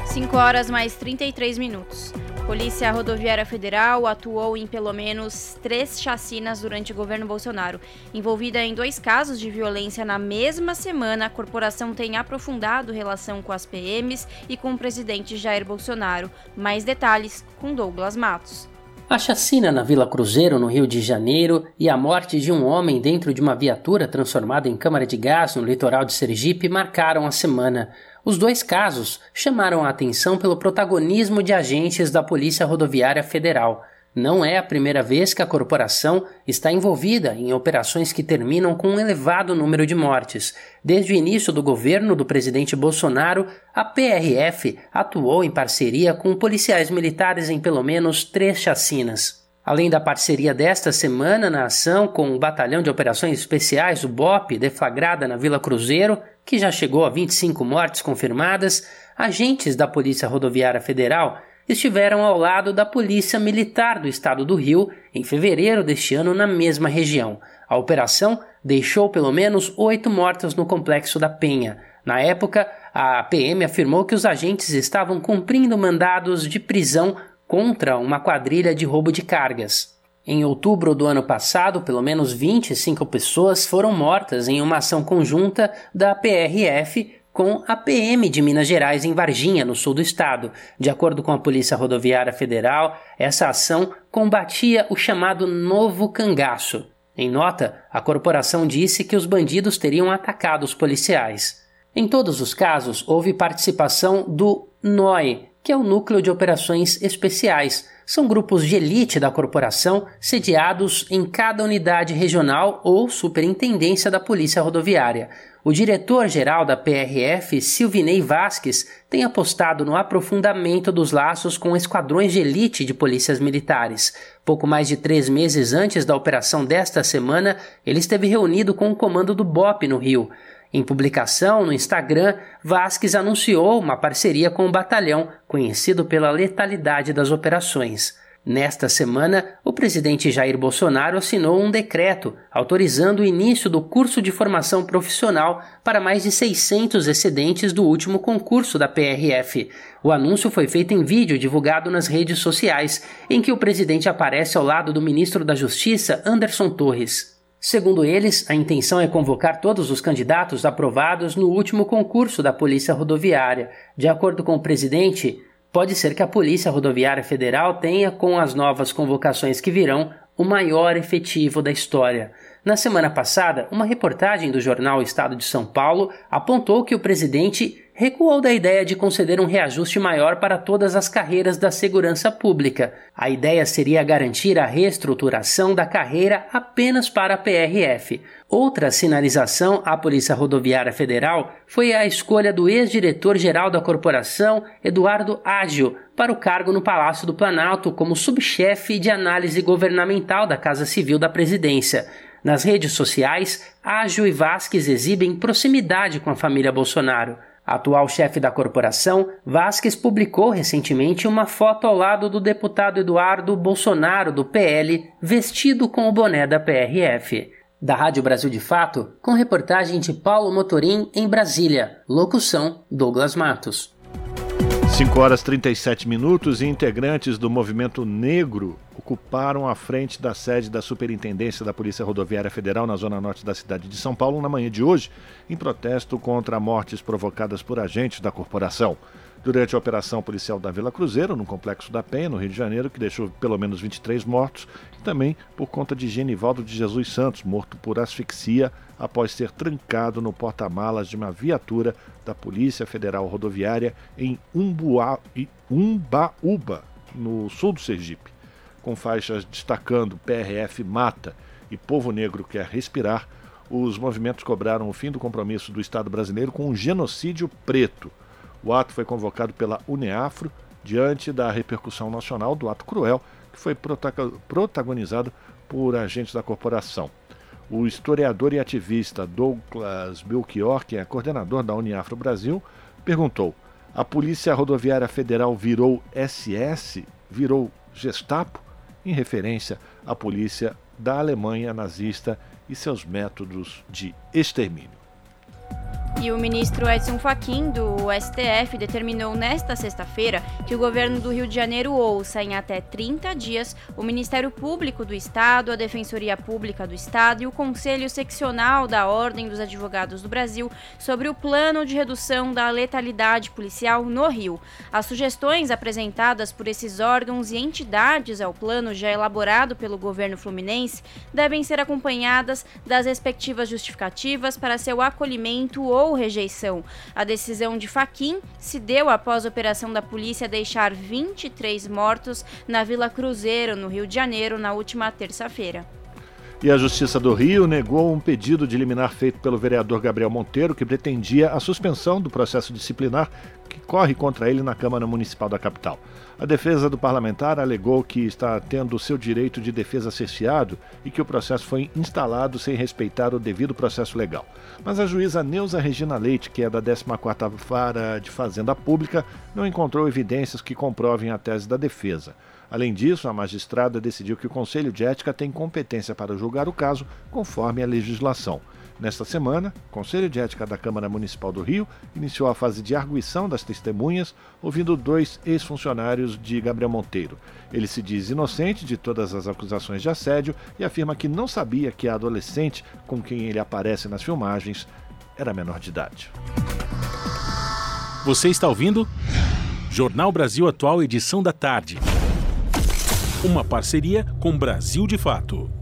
5 horas mais 33 minutos. Polícia Rodoviária Federal atuou em pelo menos três chacinas durante o governo Bolsonaro. Envolvida em dois casos de violência na mesma semana, a corporação tem aprofundado relação com as PMs e com o presidente Jair Bolsonaro. Mais detalhes com Douglas Matos. A chacina na Vila Cruzeiro, no Rio de Janeiro, e a morte de um homem dentro de uma viatura transformada em câmara de gás no litoral de Sergipe marcaram a semana. Os dois casos chamaram a atenção pelo protagonismo de agentes da Polícia Rodoviária Federal. Não é a primeira vez que a corporação está envolvida em operações que terminam com um elevado número de mortes. Desde o início do governo do presidente Bolsonaro, a PRF atuou em parceria com policiais militares em pelo menos três chacinas. Além da parceria desta semana na ação com o Batalhão de Operações Especiais, o BOP, deflagrada na Vila Cruzeiro, que já chegou a 25 mortes confirmadas, agentes da Polícia Rodoviária Federal estiveram ao lado da Polícia Militar do Estado do Rio em fevereiro deste ano na mesma região. A operação deixou pelo menos oito mortos no complexo da Penha. Na época, a PM afirmou que os agentes estavam cumprindo mandados de prisão contra uma quadrilha de roubo de cargas. Em outubro do ano passado, pelo menos 25 pessoas foram mortas em uma ação conjunta da PRF com a PM de Minas Gerais em Varginha, no sul do estado. De acordo com a Polícia Rodoviária Federal, essa ação combatia o chamado novo cangaço. Em nota, a corporação disse que os bandidos teriam atacado os policiais. Em todos os casos, houve participação do NOI, que é o Núcleo de Operações Especiais. São grupos de elite da corporação sediados em cada unidade regional ou superintendência da Polícia Rodoviária. O diretor-geral da PRF, Silvinei Vasques, tem apostado no aprofundamento dos laços com esquadrões de elite de polícias militares. Pouco mais de três meses antes da operação desta semana, ele esteve reunido com o comando do BOP no Rio. Em publicação no Instagram, Vasques anunciou uma parceria com o batalhão, conhecido pela letalidade das operações. Nesta semana, o presidente Jair Bolsonaro assinou um decreto autorizando o início do curso de formação profissional para mais de 600 excedentes do último concurso da PRF. O anúncio foi feito em vídeo divulgado nas redes sociais, em que o presidente aparece ao lado do ministro da Justiça, Anderson Torres. Segundo eles, a intenção é convocar todos os candidatos aprovados no último concurso da Polícia Rodoviária. De acordo com o presidente, pode ser que a Polícia Rodoviária Federal tenha, com as novas convocações que virão, o maior efetivo da história. Na semana passada, uma reportagem do jornal Estado de São Paulo apontou que o presidente recuou da ideia de conceder um reajuste maior para todas as carreiras da segurança pública. A ideia seria garantir a reestruturação da carreira apenas para a PRF. Outra sinalização à Polícia Rodoviária Federal foi a escolha do ex-diretor-geral da corporação, Eduardo Ágio, para o cargo no Palácio do Planalto como subchefe de análise governamental da Casa Civil da Presidência. Nas redes sociais, Ágio e Vasques exibem proximidade com a família Bolsonaro. Atual chefe da corporação, Vasques publicou recentemente uma foto ao lado do deputado Eduardo Bolsonaro, do PL, vestido com o boné da PRF. Da Rádio Brasil de Fato, com reportagem de Paulo Motorim em Brasília. Locução: Douglas Matos. 5 horas 37 minutos e integrantes do movimento negro ocuparam a frente da sede da Superintendência da Polícia Rodoviária Federal na zona norte da cidade de São Paulo na manhã de hoje, em protesto contra mortes provocadas por agentes da corporação durante a operação policial da Vila Cruzeiro, no Complexo da Penha, no Rio de Janeiro, que deixou pelo menos 23 mortos, e também por conta de Genivaldo de Jesus Santos, morto por asfixia após ser trancado no porta-malas de uma viatura da Polícia Federal Rodoviária em Umbuá, Umbaúba, no sul do Sergipe. Com faixas destacando PRF mata e Povo Negro quer respirar, os movimentos cobraram o fim do compromisso do Estado brasileiro com um genocídio preto. O ato foi convocado pela Uneafro diante da repercussão nacional do ato cruel que foi protagonizado por agentes da corporação. O historiador e ativista Douglas Belchior, que é coordenador da Uniafro Brasil, perguntou: a Polícia Rodoviária Federal virou SS, virou Gestapo, em referência à polícia da Alemanha nazista e seus métodos de extermínio. E o ministro Edson Fachin, do STF, determinou nesta sexta-feira que o governo do Rio de Janeiro ouça em até 30 dias o Ministério Público do Estado, a Defensoria Pública do Estado e o Conselho Seccional da Ordem dos Advogados do Brasil sobre o plano de redução da letalidade policial no Rio. As sugestões apresentadas por esses órgãos e entidades ao plano já elaborado pelo governo fluminense devem ser acompanhadas das respectivas justificativas para seu acolhimento ou enfrentou rejeição. A decisão de Faquim se deu após a operação da polícia deixar 23 mortos na Vila Cruzeiro, no Rio de Janeiro, na última terça-feira. E a Justiça do Rio negou um pedido de liminar feito pelo vereador Gabriel Monteiro, que pretendia a suspensão do processo disciplinar que corre contra ele na Câmara Municipal da capital. A defesa do parlamentar alegou que está tendo seu direito de defesa cerceado e que o processo foi instalado sem respeitar o devido processo legal. Mas a juíza Neuza Regina Leite, que é da 14ª Vara de Fazenda Pública, não encontrou evidências que comprovem a tese da defesa. Além disso, a magistrada decidiu que o Conselho de Ética tem competência para julgar o caso conforme a legislação. Nesta semana, o Conselho de Ética da Câmara Municipal do Rio iniciou a fase de arguição das testemunhas, ouvindo dois ex-funcionários de Gabriel Monteiro. Ele se diz inocente de todas as acusações de assédio e afirma que não sabia que a adolescente com quem ele aparece nas filmagens era menor de idade. Você está ouvindo? Jornal Brasil Atual, edição da tarde. Uma parceria com Brasil de Fato.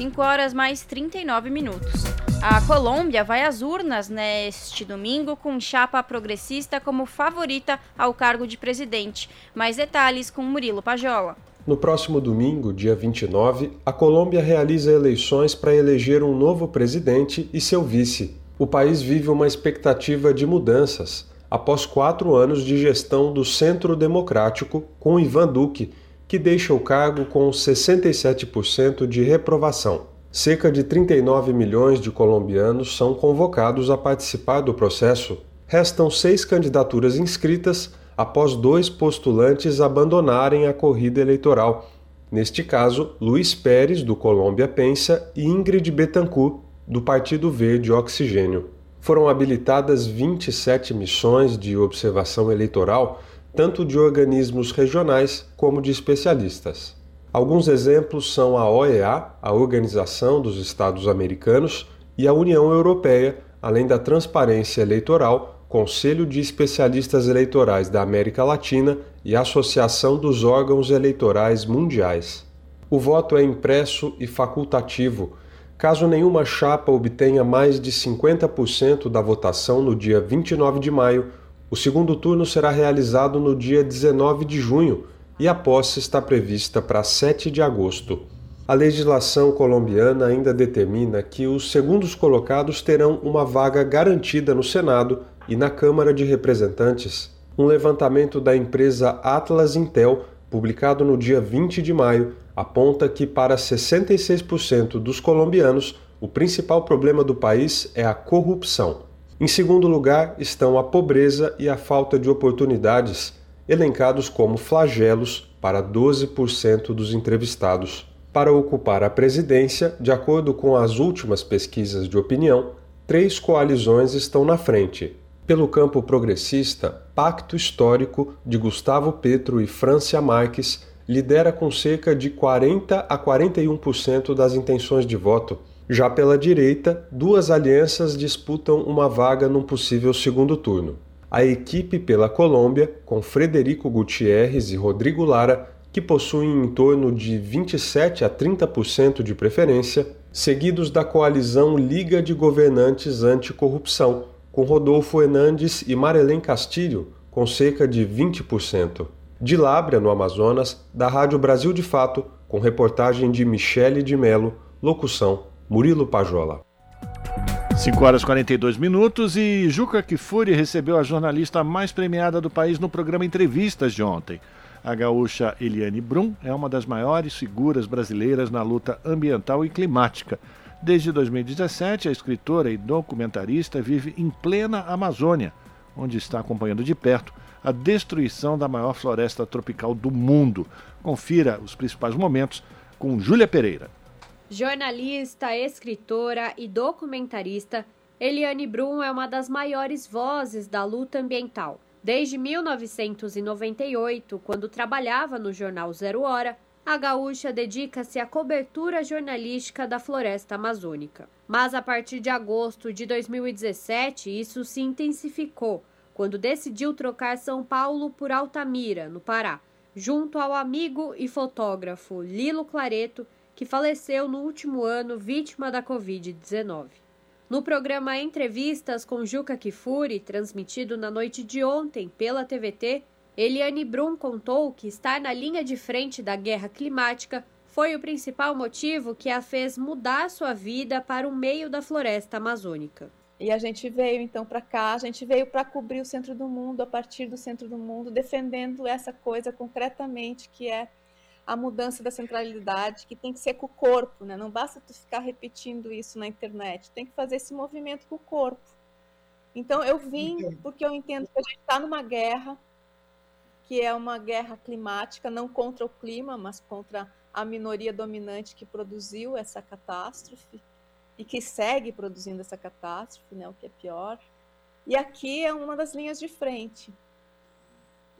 5 horas mais 39 minutos. A Colômbia vai às urnas neste domingo com chapa progressista como favorita ao cargo de presidente. Mais detalhes com Murilo Pajola. No próximo domingo, dia 29, a Colômbia realiza eleições para eleger um novo presidente e seu vice. O país vive uma expectativa de mudanças após quatro anos de gestão do Centro Democrático com Ivan Duque, que deixa o cargo com 67% de reprovação. Cerca de 39 milhões de colombianos são convocados a participar do processo. Restam seis candidaturas inscritas após dois postulantes abandonarem a corrida eleitoral. Neste caso, Luiz Pérez, do Colômbia Pensa, e Ingrid Betancourt, do Partido Verde Oxigênio foram habilitadas 27 missões de observação eleitoral, tanto de organismos regionais como de especialistas. Alguns exemplos são a OEA, a Organização dos Estados Americanos, e a União Europeia, além da Transparência Eleitoral, Conselho de Especialistas Eleitorais da América Latina e Associação dos Órgãos Eleitorais Mundiais. O voto é impresso e facultativo Caso nenhuma chapa obtenha mais de 50% da votação no dia 29 de maio, o segundo turno será realizado no dia 19 de junho e a posse está prevista para 7 de agosto. A legislação colombiana ainda determina que os segundos colocados terão uma vaga garantida no Senado e na Câmara de Representantes. Um levantamento da empresa Atlas Intel, publicado no dia 20 de maio, aponta que para 66% dos colombianos, o principal problema do país é a corrupção. Em segundo lugar estão a pobreza e a falta de oportunidades, elencados como flagelos para 12% dos entrevistados. Para ocupar a presidência, de acordo com as últimas pesquisas de opinião, três coalizões estão na frente. Pelo campo progressista, Pacto Histórico de Gustavo Petro e Francia Marques lidera com cerca de 40 a 41% das intenções de voto. Já pela direita, duas alianças disputam uma vaga num possível segundo turno. A equipe pela Colômbia, com Frederico Gutierrez e Rodrigo Lara, que possuem em torno de 27 a 30% de preferência, seguidos da coalizão Liga de Governantes Anticorrupção, com Rodolfo Hernandes e Marelém Castilho, com cerca de 20% de Lábrea, no Amazonas, da Rádio Brasil de Fato, com reportagem de Michele de Melo, locução Murilo Pajola. 5 horas e 42 minutos e Juca Kifuri recebeu a jornalista mais premiada do país no programa Entrevistas de ontem. A gaúcha Eliane Brum é uma das maiores figuras brasileiras na luta ambiental e climática. Desde 2017, a escritora e documentarista vive em plena Amazônia, onde está acompanhando de perto a destruição da maior floresta tropical do mundo. Confira os principais momentos com Júlia Pereira. Jornalista, escritora e documentarista, Eliane Brum é uma das maiores vozes da luta ambiental. Desde 1998, quando trabalhava no jornal Zero Hora, a gaúcha dedica-se à cobertura jornalística da floresta amazônica. Mas a partir de agosto de 2017, isso se intensificou quando decidiu trocar São Paulo por Altamira, no Pará, junto ao amigo e fotógrafo Lilo Clareto, que faleceu no último ano vítima da Covid-19. No programa Entrevistas com Juca Kifuri, transmitido na noite de ontem pela TVT, Eliane Brum contou que estar na linha de frente da guerra climática foi o principal motivo que a fez mudar sua vida para o meio da floresta amazônica. E a gente veio então para cá, a gente veio para cobrir o centro do mundo, a partir do centro do mundo, defendendo essa coisa concretamente que é a mudança da centralidade, que tem que ser com o corpo, né? Não basta tu ficar repetindo isso na internet, tem que fazer esse movimento com o corpo. Então eu vim porque eu entendo que a gente está numa guerra, que é uma guerra climática, não contra o clima, mas contra a minoria dominante que produziu essa catástrofe e que segue produzindo essa catástrofe, né, o que é pior. E aqui é uma das linhas de frente.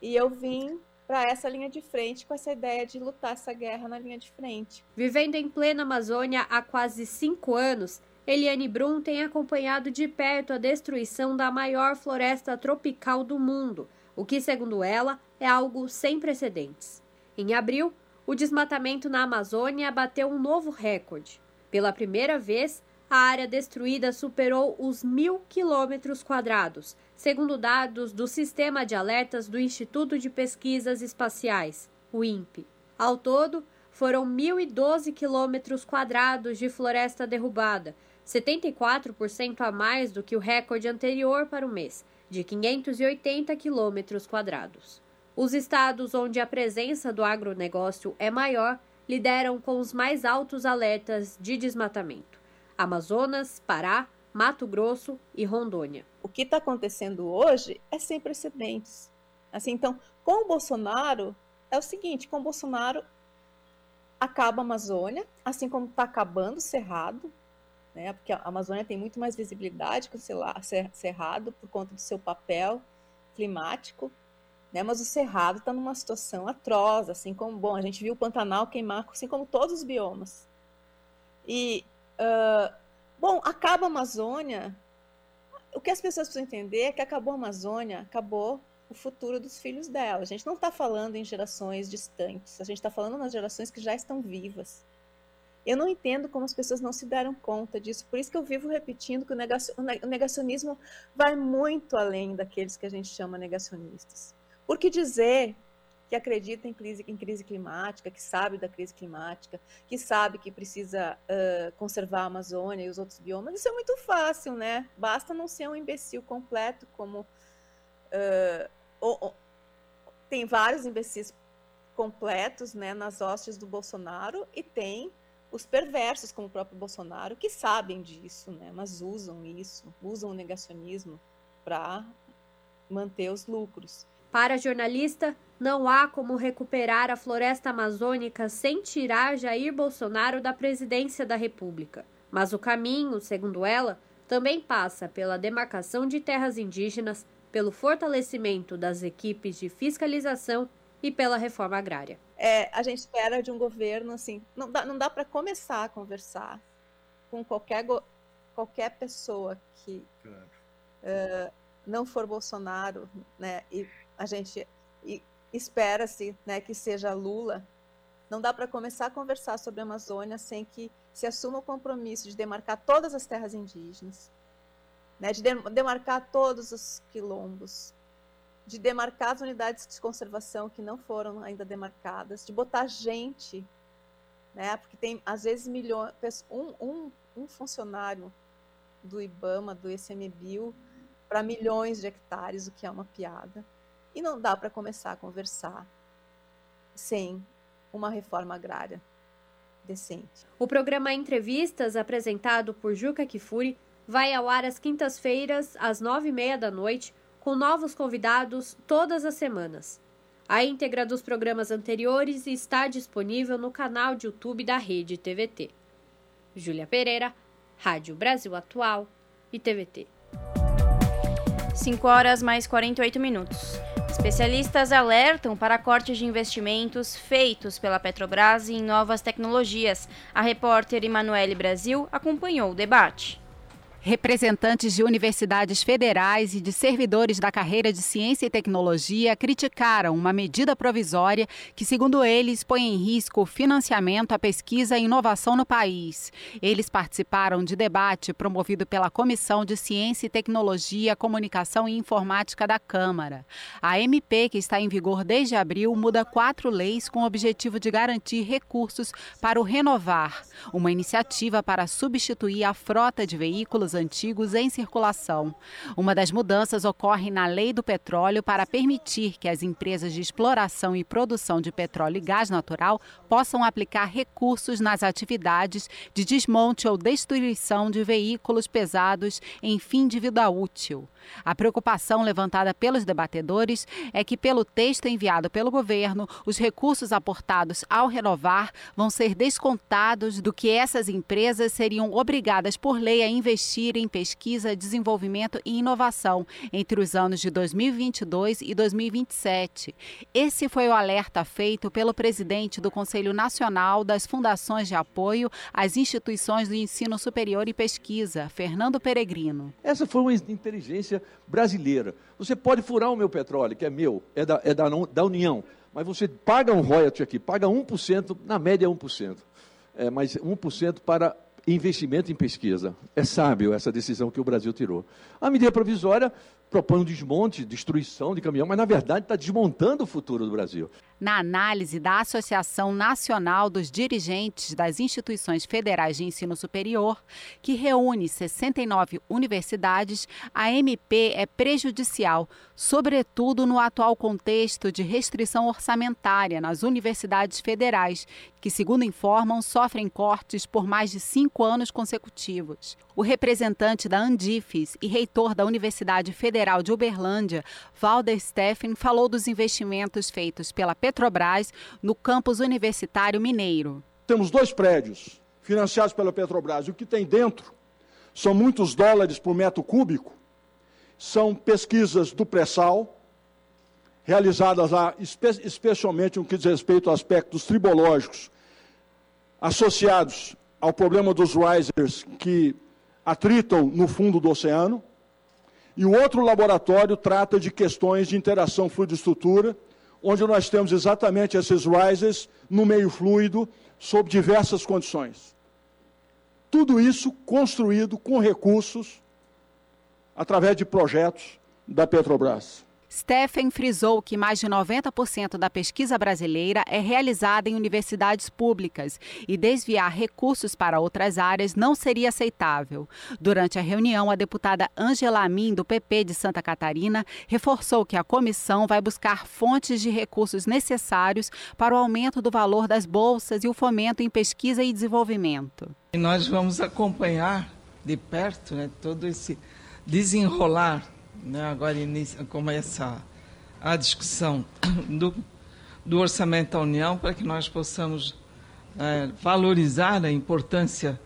E eu vim para essa linha de frente com essa ideia de lutar essa guerra na linha de frente. Vivendo em plena Amazônia há quase cinco anos, Eliane Brum tem acompanhado de perto a destruição da maior floresta tropical do mundo, o que, segundo ela, é algo sem precedentes. Em abril, o desmatamento na Amazônia bateu um novo recorde. Pela primeira vez, a área destruída superou os mil quilômetros quadrados, segundo dados do Sistema de Alertas do Instituto de Pesquisas Espaciais, o INPE. Ao todo, foram 1.012 quilômetros quadrados de floresta derrubada, 74% a mais do que o recorde anterior para o mês, de 580 quilômetros quadrados. Os estados onde a presença do agronegócio é maior lideram com os mais altos alertas de desmatamento. Amazonas, Pará, Mato Grosso e Rondônia. O que está acontecendo hoje é sem precedentes. Assim, então, com o Bolsonaro é o seguinte: com o Bolsonaro acaba a Amazônia, assim como está acabando o Cerrado, né? Porque a Amazônia tem muito mais visibilidade que o Cerrado por conta do seu papel climático. Né, mas o Cerrado está numa situação atroz, assim como, bom, a gente viu o Pantanal queimar, assim como todos os biomas. E Bom, acaba a Amazônia. O que as pessoas precisam entender é que acabou a Amazônia, acabou o futuro dos filhos dela. A gente não está falando em gerações distantes, a gente está falando nas gerações que já estão vivas. Eu não entendo como as pessoas não se deram conta disso, por isso que eu vivo repetindo que o negacionismo vai muito além daqueles que a gente chama negacionistas. Porque dizer que acredita em crise, em crise climática, que sabe da crise climática, que sabe que precisa uh, conservar a Amazônia e os outros biomas, isso é muito fácil, né? Basta não ser um imbecil completo, como. Uh, ou, ou, tem vários imbecis completos né, nas hostes do Bolsonaro e tem os perversos, como o próprio Bolsonaro, que sabem disso, né, mas usam isso, usam o negacionismo para manter os lucros. Para a jornalista, não há como recuperar a floresta amazônica sem tirar Jair Bolsonaro da presidência da República. Mas o caminho, segundo ela, também passa pela demarcação de terras indígenas, pelo fortalecimento das equipes de fiscalização e pela reforma agrária. É, a gente espera de um governo assim, não dá, não dá para começar a conversar com qualquer, qualquer pessoa que uh, não for Bolsonaro, né, e a gente espera-se né, que seja Lula, não dá para começar a conversar sobre a Amazônia sem que se assuma o compromisso de demarcar todas as terras indígenas, né, de demarcar todos os quilombos, de demarcar as unidades de conservação que não foram ainda demarcadas, de botar gente, né, porque tem às vezes milhões, um, um, um funcionário do IBAMA, do ICMBio, para milhões de hectares, o que é uma piada. E não dá para começar a conversar sem uma reforma agrária decente. O programa Entrevistas, apresentado por Juca Kifuri, vai ao ar às quintas-feiras, às nove e meia da noite, com novos convidados todas as semanas. A íntegra dos programas anteriores está disponível no canal de YouTube da Rede TVT. Júlia Pereira, Rádio Brasil Atual e TVT. 5 horas mais 48 minutos. Especialistas alertam para cortes de investimentos feitos pela Petrobras em novas tecnologias. A repórter Emanuele Brasil acompanhou o debate. Representantes de universidades federais e de servidores da carreira de ciência e tecnologia criticaram uma medida provisória que, segundo eles, põe em risco o financiamento à pesquisa e inovação no país. Eles participaram de debate promovido pela Comissão de Ciência e Tecnologia, Comunicação e Informática da Câmara. A MP, que está em vigor desde abril, muda quatro leis com o objetivo de garantir recursos para o Renovar, uma iniciativa para substituir a frota de veículos antigos em circulação. Uma das mudanças ocorre na Lei do Petróleo para permitir que as empresas de exploração e produção de petróleo e gás natural possam aplicar recursos nas atividades de desmonte ou destruição de veículos pesados em fim de vida útil. A preocupação levantada pelos debatedores é que, pelo texto enviado pelo governo, os recursos aportados ao renovar vão ser descontados do que essas empresas seriam obrigadas por lei a investir em pesquisa, desenvolvimento e inovação entre os anos de 2022 e 2027. Esse foi o alerta feito pelo presidente do Conselho Nacional das Fundações de Apoio às Instituições do Ensino Superior e Pesquisa, Fernando Peregrino. Essa foi uma inteligência brasileira. Você pode furar o meu petróleo, que é meu, é da, é da, da União, mas você paga um royalty aqui, paga 1%, na média 1%, é, mas 1% para investimento em pesquisa. É sábio essa decisão que o Brasil tirou. A medida provisória propõe um desmonte, destruição de caminhão, mas na verdade está desmontando o futuro do Brasil. Na análise da Associação Nacional dos Dirigentes das Instituições Federais de Ensino Superior, que reúne 69 universidades, a MP é prejudicial, sobretudo no atual contexto de restrição orçamentária nas universidades federais, que, segundo informam, sofrem cortes por mais de cinco anos consecutivos. O representante da Andifes e reitor da Universidade Federal de Uberlândia, Valder Steffen, falou dos investimentos feitos pela Petrobras no campus universitário mineiro. Temos dois prédios financiados pela Petrobras. O que tem dentro são muitos dólares por metro cúbico, são pesquisas do pré-sal, realizadas lá, espe especialmente no que diz respeito a aspectos tribológicos associados ao problema dos risers que atritam no fundo do oceano. E o outro laboratório trata de questões de interação fluido-estrutura, onde nós temos exatamente esses risers no meio fluido, sob diversas condições. Tudo isso construído com recursos através de projetos da Petrobras. Stephen frisou que mais de 90% da pesquisa brasileira é realizada em universidades públicas e desviar recursos para outras áreas não seria aceitável. Durante a reunião, a deputada Angela Amin, do PP de Santa Catarina, reforçou que a comissão vai buscar fontes de recursos necessários para o aumento do valor das bolsas e o fomento em pesquisa e desenvolvimento. E nós vamos acompanhar de perto né, todo esse desenrolar né, agora inicia, começa a discussão do, do orçamento da União para que nós possamos é, valorizar a importância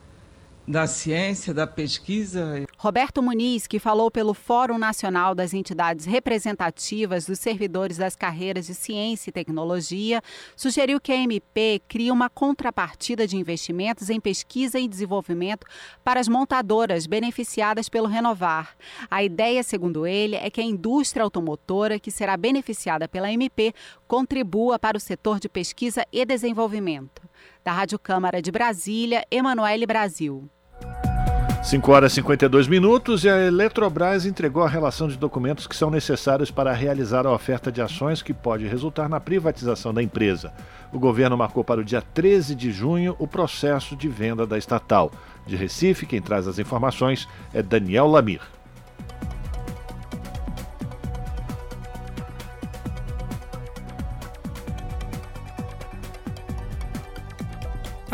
da ciência, da pesquisa. Roberto Muniz, que falou pelo Fórum Nacional das Entidades Representativas dos Servidores das Carreiras de Ciência e Tecnologia, sugeriu que a MP crie uma contrapartida de investimentos em pesquisa e desenvolvimento para as montadoras beneficiadas pelo Renovar. A ideia, segundo ele, é que a indústria automotora, que será beneficiada pela MP, contribua para o setor de pesquisa e desenvolvimento. Da Rádio Câmara de Brasília, Emanuele Brasil. 5 horas e 52 minutos e a Eletrobras entregou a relação de documentos que são necessários para realizar a oferta de ações que pode resultar na privatização da empresa. O governo marcou para o dia 13 de junho o processo de venda da estatal. De Recife, quem traz as informações é Daniel Lamir.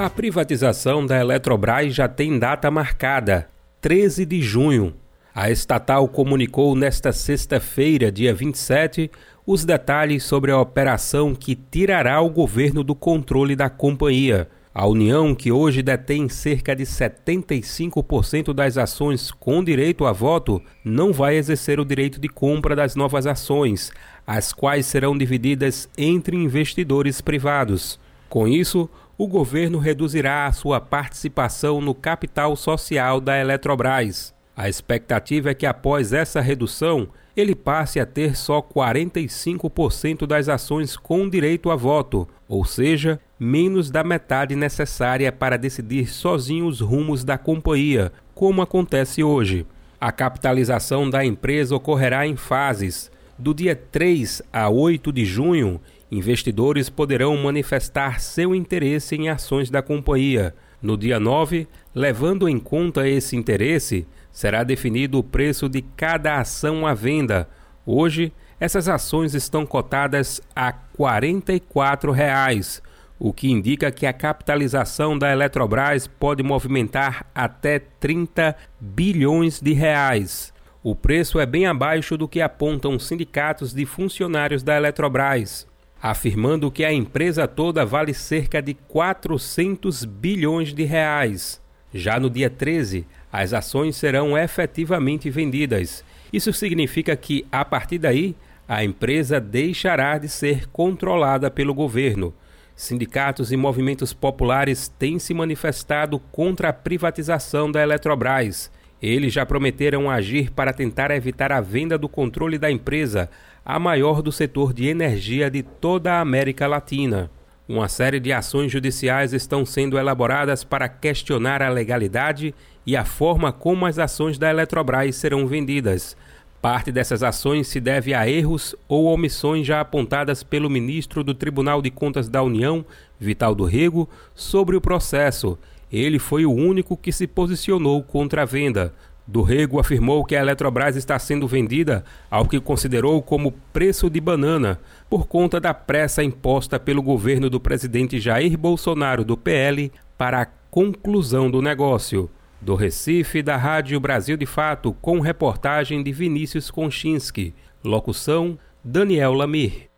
A privatização da Eletrobras já tem data marcada, 13 de junho. A estatal comunicou nesta sexta-feira, dia 27, os detalhes sobre a operação que tirará o governo do controle da companhia. A União, que hoje detém cerca de 75% das ações com direito a voto, não vai exercer o direito de compra das novas ações, as quais serão divididas entre investidores privados. Com isso, o governo reduzirá a sua participação no capital social da Eletrobras. A expectativa é que após essa redução, ele passe a ter só 45% das ações com direito a voto, ou seja, menos da metade necessária para decidir sozinho os rumos da companhia, como acontece hoje. A capitalização da empresa ocorrerá em fases. Do dia 3 a 8 de junho, investidores poderão manifestar seu interesse em ações da companhia. No dia 9, levando em conta esse interesse, será definido o preço de cada ação à venda. Hoje, essas ações estão cotadas a 44 reais, o que indica que a capitalização da Eletrobras pode movimentar até 30 bilhões de reais. O preço é bem abaixo do que apontam sindicatos de funcionários da Eletrobras, afirmando que a empresa toda vale cerca de 400 bilhões de reais. Já no dia 13, as ações serão efetivamente vendidas. Isso significa que, a partir daí, a empresa deixará de ser controlada pelo governo. Sindicatos e movimentos populares têm se manifestado contra a privatização da Eletrobras. Eles já prometeram agir para tentar evitar a venda do controle da empresa, a maior do setor de energia de toda a América Latina. Uma série de ações judiciais estão sendo elaboradas para questionar a legalidade e a forma como as ações da Eletrobras serão vendidas. Parte dessas ações se deve a erros ou omissões já apontadas pelo ministro do Tribunal de Contas da União, Vital do Rego, sobre o processo. Ele foi o único que se posicionou contra a venda. Do Rego afirmou que a Eletrobras está sendo vendida ao que considerou como preço de banana, por conta da pressa imposta pelo governo do presidente Jair Bolsonaro do PL para a conclusão do negócio. Do Recife, da Rádio Brasil de Fato, com reportagem de Vinícius Konchinski. Locução: Daniel Lamir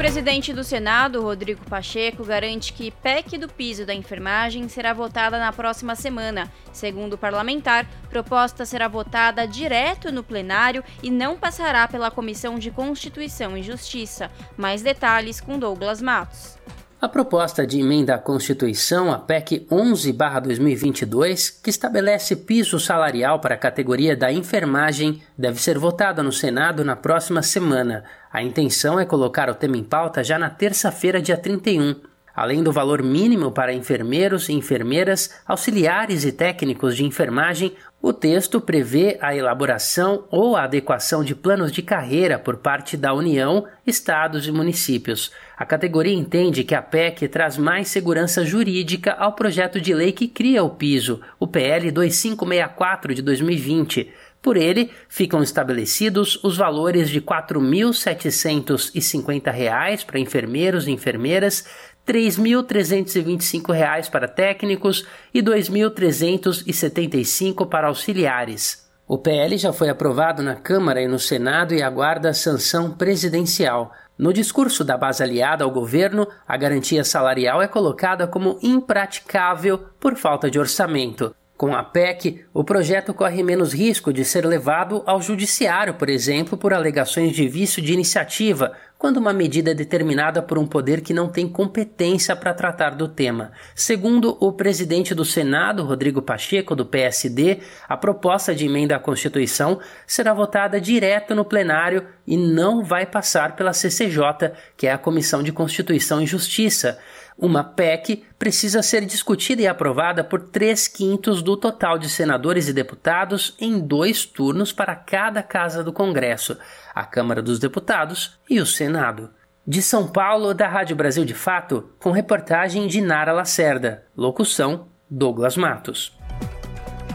presidente do Senado, Rodrigo Pacheco, garante que PEC do piso da enfermagem será votada na próxima semana. Segundo o parlamentar, proposta será votada direto no plenário e não passará pela Comissão de Constituição e Justiça. Mais detalhes com Douglas Matos. A proposta de emenda à Constituição, a PEC 11-2022, que estabelece piso salarial para a categoria da enfermagem, deve ser votada no Senado na próxima semana. A intenção é colocar o tema em pauta já na terça-feira, dia 31. Além do valor mínimo para enfermeiros e enfermeiras, auxiliares e técnicos de enfermagem, o texto prevê a elaboração ou a adequação de planos de carreira por parte da União, estados e municípios. A categoria entende que a PEC traz mais segurança jurídica ao projeto de lei que cria o piso, o PL 2564 de 2020. Por ele, ficam estabelecidos os valores de R$ 4.750 para enfermeiros e enfermeiras, R$ 3.325 para técnicos e R$ 2.375 para auxiliares. O PL já foi aprovado na Câmara e no Senado e aguarda sanção presidencial. No discurso da base aliada ao governo, a garantia salarial é colocada como impraticável por falta de orçamento. Com a PEC, o projeto corre menos risco de ser levado ao judiciário, por exemplo, por alegações de vício de iniciativa, quando uma medida é determinada por um poder que não tem competência para tratar do tema. Segundo o presidente do Senado, Rodrigo Pacheco, do PSD, a proposta de emenda à Constituição será votada direto no plenário e não vai passar pela CCJ, que é a Comissão de Constituição e Justiça. Uma PEC precisa ser discutida e aprovada por três quintos do total de senadores e deputados em dois turnos para cada casa do Congresso, a Câmara dos Deputados e o Senado. De São Paulo, da Rádio Brasil de Fato, com reportagem de Nara Lacerda. Locução: Douglas Matos.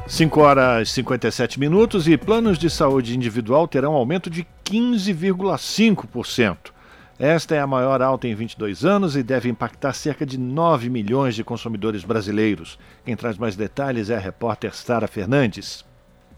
5 horas e 57 minutos e planos de saúde individual terão aumento de 15,5%. Esta é a maior alta em 22 anos e deve impactar cerca de 9 milhões de consumidores brasileiros. Quem traz mais detalhes é a repórter Sara Fernandes.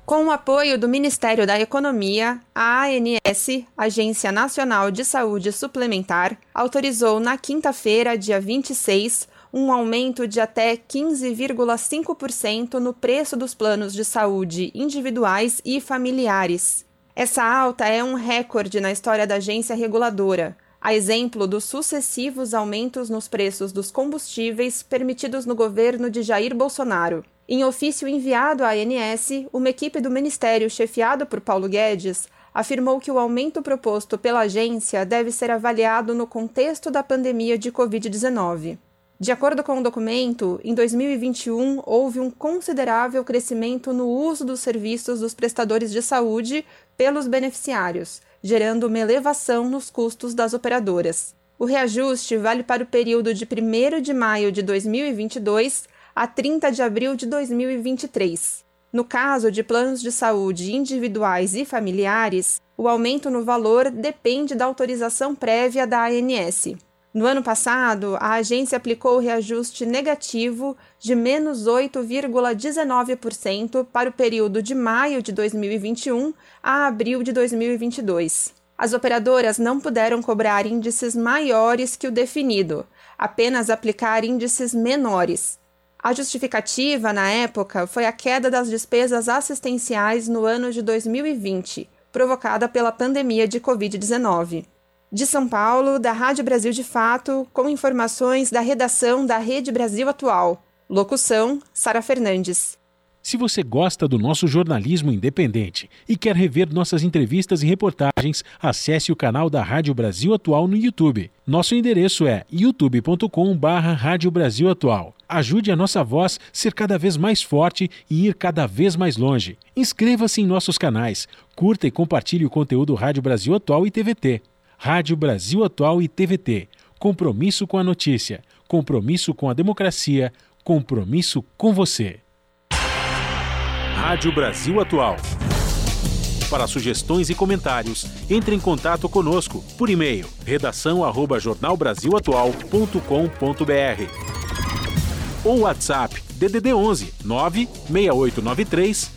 Com o apoio do Ministério da Economia, a ANS, Agência Nacional de Saúde Suplementar, autorizou na quinta-feira, dia 26, um aumento de até 15,5% no preço dos planos de saúde individuais e familiares. Essa alta é um recorde na história da agência reguladora a exemplo dos sucessivos aumentos nos preços dos combustíveis permitidos no governo de Jair Bolsonaro. Em ofício enviado à ANS, uma equipe do Ministério chefiado por Paulo Guedes afirmou que o aumento proposto pela agência deve ser avaliado no contexto da pandemia de Covid-19. De acordo com o documento, em 2021 houve um considerável crescimento no uso dos serviços dos prestadores de saúde pelos beneficiários, gerando uma elevação nos custos das operadoras. O reajuste vale para o período de 1 de maio de 2022 a 30 de abril de 2023. No caso de planos de saúde individuais e familiares, o aumento no valor depende da autorização prévia da ANS. No ano passado, a agência aplicou o reajuste negativo de menos 8,19% para o período de maio de 2021 a abril de 2022. As operadoras não puderam cobrar índices maiores que o definido, apenas aplicar índices menores. A justificativa, na época, foi a queda das despesas assistenciais no ano de 2020, provocada pela pandemia de Covid-19. De São Paulo, da Rádio Brasil de Fato, com informações da redação da Rede Brasil Atual. Locução: Sara Fernandes. Se você gosta do nosso jornalismo independente e quer rever nossas entrevistas e reportagens, acesse o canal da Rádio Brasil Atual no YouTube. Nosso endereço é youtube.com/barra Rádio Brasil Atual. Ajude a nossa voz ser cada vez mais forte e ir cada vez mais longe. Inscreva-se em nossos canais, curta e compartilhe o conteúdo Rádio Brasil Atual e TVT. Rádio Brasil Atual e TVT. Compromisso com a notícia, compromisso com a democracia, compromisso com você. Rádio Brasil Atual. Para sugestões e comentários, entre em contato conosco por e-mail redação@jornalbrasilatual.com.br ou WhatsApp DDD 11 96893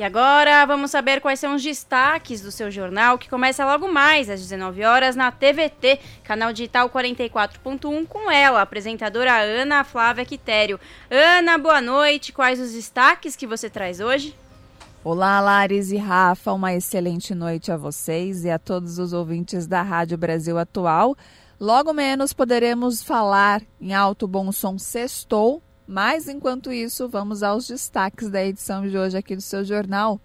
E agora vamos saber quais são os destaques do seu jornal, que começa logo mais às 19 horas na TVT, canal digital 44.1, com ela, a apresentadora Ana Flávia Quitério. Ana, boa noite. Quais os destaques que você traz hoje? Olá, Lares e Rafa, uma excelente noite a vocês e a todos os ouvintes da Rádio Brasil Atual. Logo menos poderemos falar em alto bom som sextou mas enquanto isso, vamos aos destaques da edição de hoje aqui do seu jornal.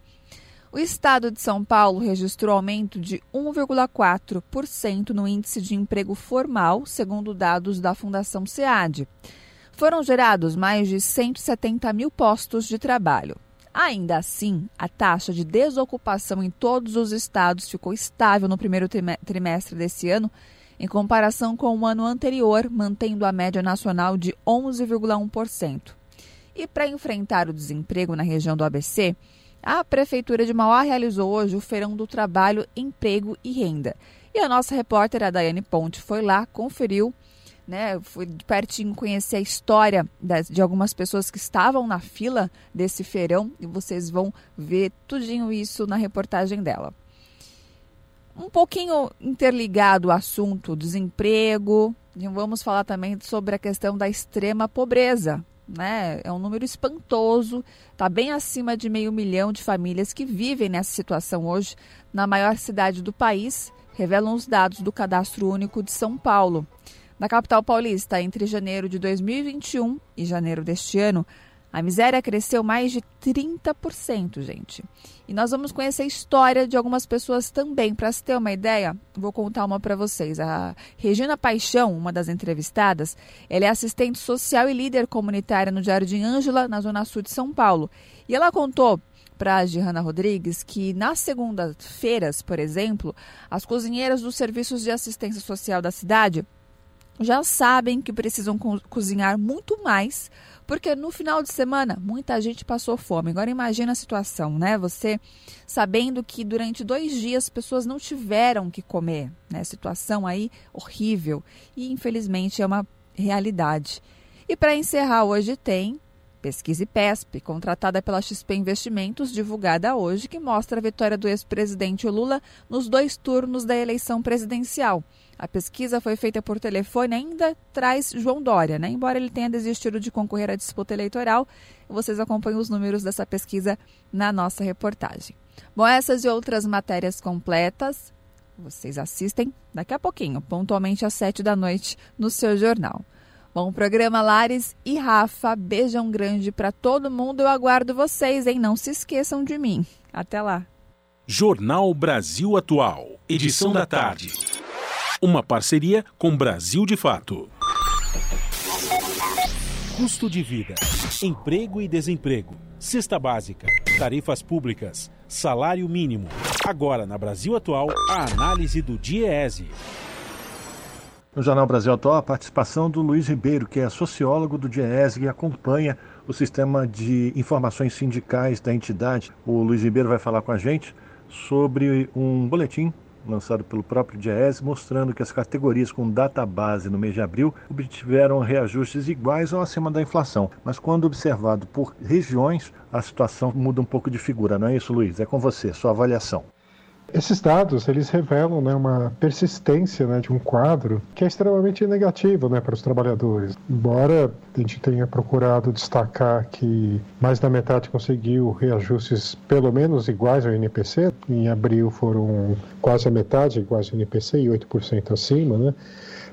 O estado de São Paulo registrou aumento de 1,4% no índice de emprego formal, segundo dados da Fundação SEAD. Foram gerados mais de 170 mil postos de trabalho. Ainda assim, a taxa de desocupação em todos os estados ficou estável no primeiro trimestre desse ano em comparação com o ano anterior, mantendo a média nacional de 11,1%. E para enfrentar o desemprego na região do ABC, a Prefeitura de Mauá realizou hoje o Feirão do Trabalho, Emprego e Renda. E a nossa repórter, a Daiane Ponte, foi lá, conferiu, né, foi pertinho conhecer a história das, de algumas pessoas que estavam na fila desse feirão e vocês vão ver tudinho isso na reportagem dela um pouquinho interligado o assunto desemprego, vamos falar também sobre a questão da extrema pobreza. Né? É um número espantoso, está bem acima de meio milhão de famílias que vivem nessa situação hoje na maior cidade do país, revelam os dados do Cadastro Único de São Paulo. Na capital paulista, entre janeiro de 2021 e janeiro deste ano, a miséria cresceu mais de 30%, gente. E nós vamos conhecer a história de algumas pessoas também. Para se ter uma ideia, vou contar uma para vocês. A Regina Paixão, uma das entrevistadas, ela é assistente social e líder comunitária no Jardim Ângela, na Zona Sul de São Paulo. E ela contou para a Gihanna Rodrigues que nas segundas-feiras, por exemplo, as cozinheiras dos serviços de assistência social da cidade já sabem que precisam co cozinhar muito mais porque no final de semana muita gente passou fome. Agora imagina a situação, né? Você sabendo que durante dois dias pessoas não tiveram que comer, né? Situação aí horrível e infelizmente é uma realidade. E para encerrar hoje tem Pesquisa IPESP, contratada pela XP Investimentos, divulgada hoje, que mostra a vitória do ex-presidente Lula nos dois turnos da eleição presidencial. A pesquisa foi feita por telefone ainda traz João Dória, né? Embora ele tenha desistido de concorrer à disputa eleitoral, vocês acompanham os números dessa pesquisa na nossa reportagem. Bom, essas e outras matérias completas vocês assistem daqui a pouquinho, pontualmente às sete da noite, no seu jornal. Bom programa, Lares e Rafa. Beijão grande para todo mundo. Eu aguardo vocês, hein? Não se esqueçam de mim. Até lá. Jornal Brasil Atual, edição da tarde. Uma parceria com Brasil de Fato. Custo de vida, emprego e desemprego, cesta básica, tarifas públicas, salário mínimo. Agora, na Brasil Atual, a análise do DIEESE. No Jornal Brasil Atual, a participação do Luiz Ribeiro, que é sociólogo do DIEESE e acompanha o sistema de informações sindicais da entidade. O Luiz Ribeiro vai falar com a gente sobre um boletim lançado pelo próprio DIEESE, mostrando que as categorias com data base no mês de abril obtiveram reajustes iguais ou acima da inflação. Mas quando observado por regiões, a situação muda um pouco de figura, não é isso, Luiz? É com você, sua avaliação. Esses dados eles revelam né, uma persistência né, de um quadro que é extremamente negativo né, para os trabalhadores. Embora a gente tenha procurado destacar que mais da metade conseguiu reajustes pelo menos iguais ao INPC, em abril foram quase a metade iguais ao INPC e 8% acima, né?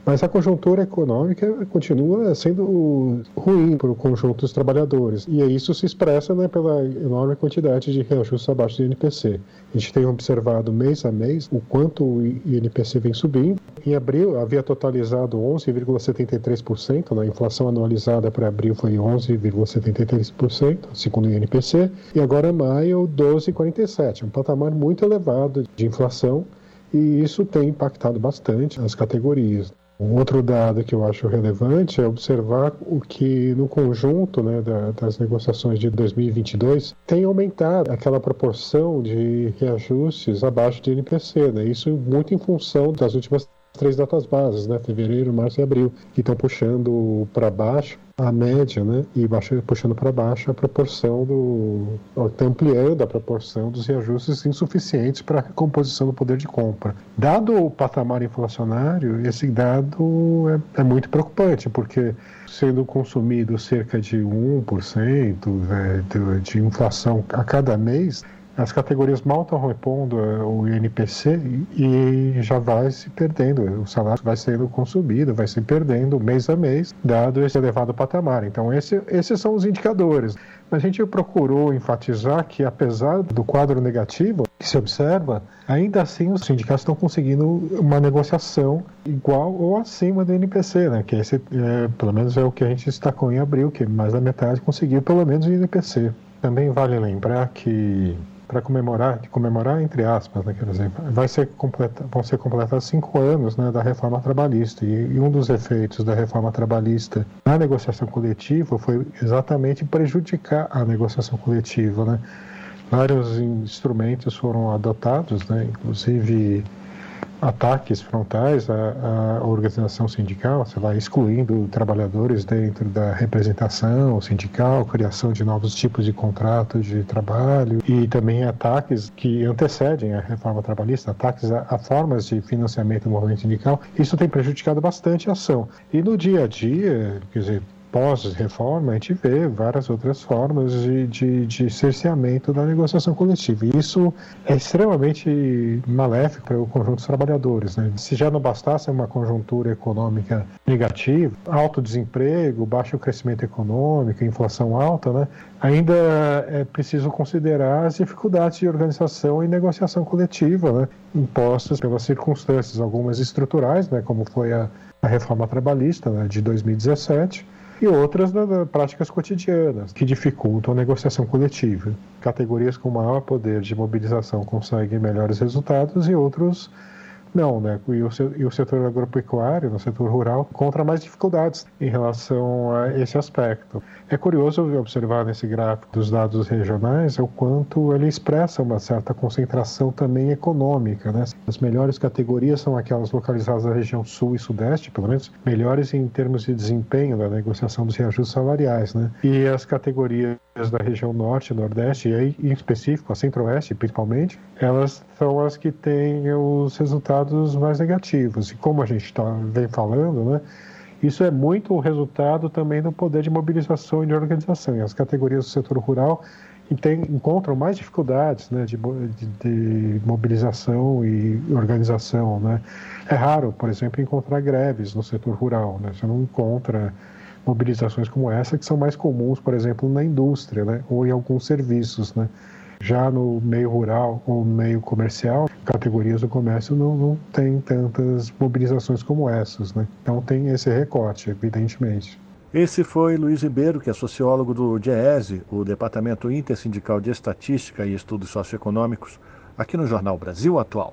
Mas a conjuntura econômica continua sendo ruim para o conjunto dos trabalhadores. E isso se expressa né, pela enorme quantidade de reajustes abaixo do INPC. A gente tem observado mês a mês o quanto o INPC vem subindo. Em abril havia totalizado 11,73%, né? a inflação anualizada para abril foi 11,73%, segundo o INPC, e agora maio 12,47%, um patamar muito elevado de inflação e isso tem impactado bastante as categorias. Um outro dado que eu acho relevante é observar o que, no conjunto né, da, das negociações de 2022, tem aumentado aquela proporção de reajustes abaixo de NPC. Né? Isso muito em função das últimas três datas bases, né? fevereiro, março e abril, que estão puxando para baixo a média, né, e baixa, puxando para baixo a proporção do, está ampliando a proporção dos reajustes insuficientes para a recomposição do poder de compra. Dado o patamar inflacionário, esse dado é, é muito preocupante, porque sendo consumido cerca de 1% é, de, de inflação a cada mês, as categorias mal estão repondo é, o INPC e já vai se perdendo, o salário vai sendo consumido, vai se perdendo mês a mês, dado esse elevado patamar. Então, esse, esses são os indicadores. A gente procurou enfatizar que, apesar do quadro negativo que se observa, ainda assim os sindicatos estão conseguindo uma negociação igual ou acima do INPC, né? que esse, é, pelo menos é o que a gente destacou em abril, que mais da metade conseguiu pelo menos o INPC. Também vale lembrar que para comemorar, de comemorar entre aspas, né, quer dizer, vai ser completa, vão ser completados cinco anos né, da reforma trabalhista e, e, um dos efeitos da reforma trabalhista na negociação coletiva foi exatamente prejudicar a negociação coletiva, né? Vários instrumentos foram adotados, né, inclusive ataques frontais à, à, organização sindical, sei lá, excluindo trabalhadores dentro da representação sindical, criação de novos tipos de contratos de trabalho e também ataques que antecedem a reforma trabalhista, ataques a, a formas de financiamento do movimento sindical. Isso tem prejudicado bastante a ação. E no dia a dia, quer dizer, pós-reforma, a gente vê várias outras formas de, de, de cerceamento da negociação coletiva. E isso é extremamente maléfico para o conjunto dos trabalhadores. Né? Se já não bastasse uma conjuntura econômica negativa, alto desemprego, baixo crescimento econômico, inflação alta, né? ainda é preciso considerar as dificuldades de organização e negociação coletiva né? impostas pelas circunstâncias, algumas estruturais, né? como foi a, a reforma trabalhista né? de 2017, e outras nas práticas cotidianas, que dificultam a negociação coletiva. Categorias com maior poder de mobilização conseguem melhores resultados e outros não, né? E o, e o setor agropecuário, no setor rural, encontra mais dificuldades em relação a esse aspecto. É curioso observar nesse gráfico dos dados regionais o quanto ele expressa uma certa concentração também econômica, né? As melhores categorias são aquelas localizadas na região sul e sudeste, pelo menos melhores em termos de desempenho da negociação dos reajustes salariais, né? E as categorias da região norte nordeste, e aí em específico a centro-oeste principalmente, elas são as que têm os resultados mais negativos. E como a gente tá, vem falando, né? Isso é muito o resultado também do poder de mobilização e de organização. E as categorias do setor rural tem, encontram mais dificuldades né, de, de, de, mobilização e organização. Né? É raro, por exemplo, encontrar greves no setor rural. Né? Você não encontra mobilizações como essa, que são mais comuns, por exemplo, na indústria né? ou em alguns serviços. Né? Já no meio rural ou meio comercial, categorias do comércio não, não tem tantas mobilizações como essas. Né? Então tem esse recorte, evidentemente. Esse foi Luiz Ribeiro, que é sociólogo do DIESE, o Departamento Intersindical de Estatística e Estudos Socioeconômicos, aqui no Jornal Brasil Atual.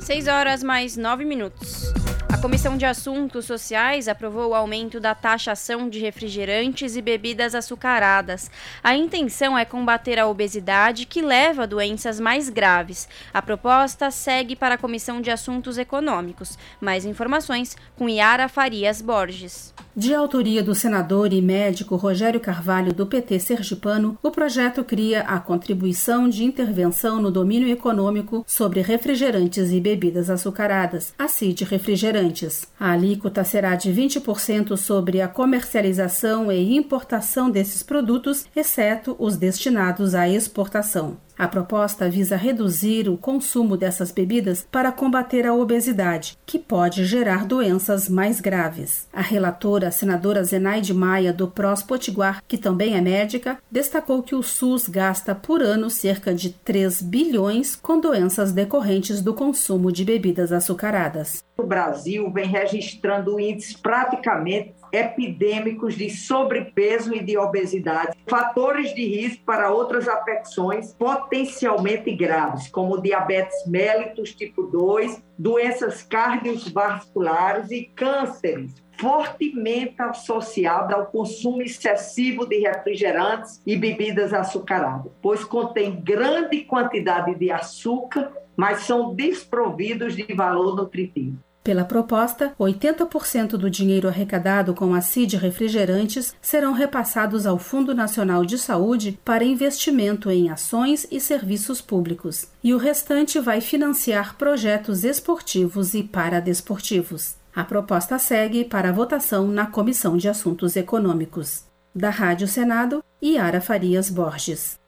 6 horas mais 9 minutos. Comissão de Assuntos Sociais aprovou o aumento da taxação de refrigerantes e bebidas açucaradas. A intenção é combater a obesidade que leva a doenças mais graves. A proposta segue para a Comissão de Assuntos Econômicos. Mais informações com Yara Farias Borges. De autoria do senador e médico Rogério Carvalho, do PT Sergipano, o projeto cria a contribuição de intervenção no domínio econômico sobre refrigerantes e bebidas açucaradas, a CID Refrigerantes. A alíquota será de 20% sobre a comercialização e importação desses produtos, exceto os destinados à exportação. A proposta visa reduzir o consumo dessas bebidas para combater a obesidade, que pode gerar doenças mais graves. A relatora, a senadora Zenaide Maia, do PROS Potiguar, que também é médica, destacou que o SUS gasta por ano cerca de 3 bilhões com doenças decorrentes do consumo de bebidas açucaradas. O Brasil vem registrando índices praticamente epidêmicos de sobrepeso e de obesidade, fatores de risco para outras afecções potencialmente graves, como diabetes mellitus tipo 2, doenças cardiovasculares e cânceres, fortemente associado ao consumo excessivo de refrigerantes e bebidas açucaradas, pois contém grande quantidade de açúcar, mas são desprovidos de valor nutritivo. Pela proposta, 80% do dinheiro arrecadado com a CID Refrigerantes serão repassados ao Fundo Nacional de Saúde para investimento em ações e serviços públicos, e o restante vai financiar projetos esportivos e paradesportivos. A proposta segue para votação na Comissão de Assuntos Econômicos. Da Rádio Senado, Yara Farias Borges.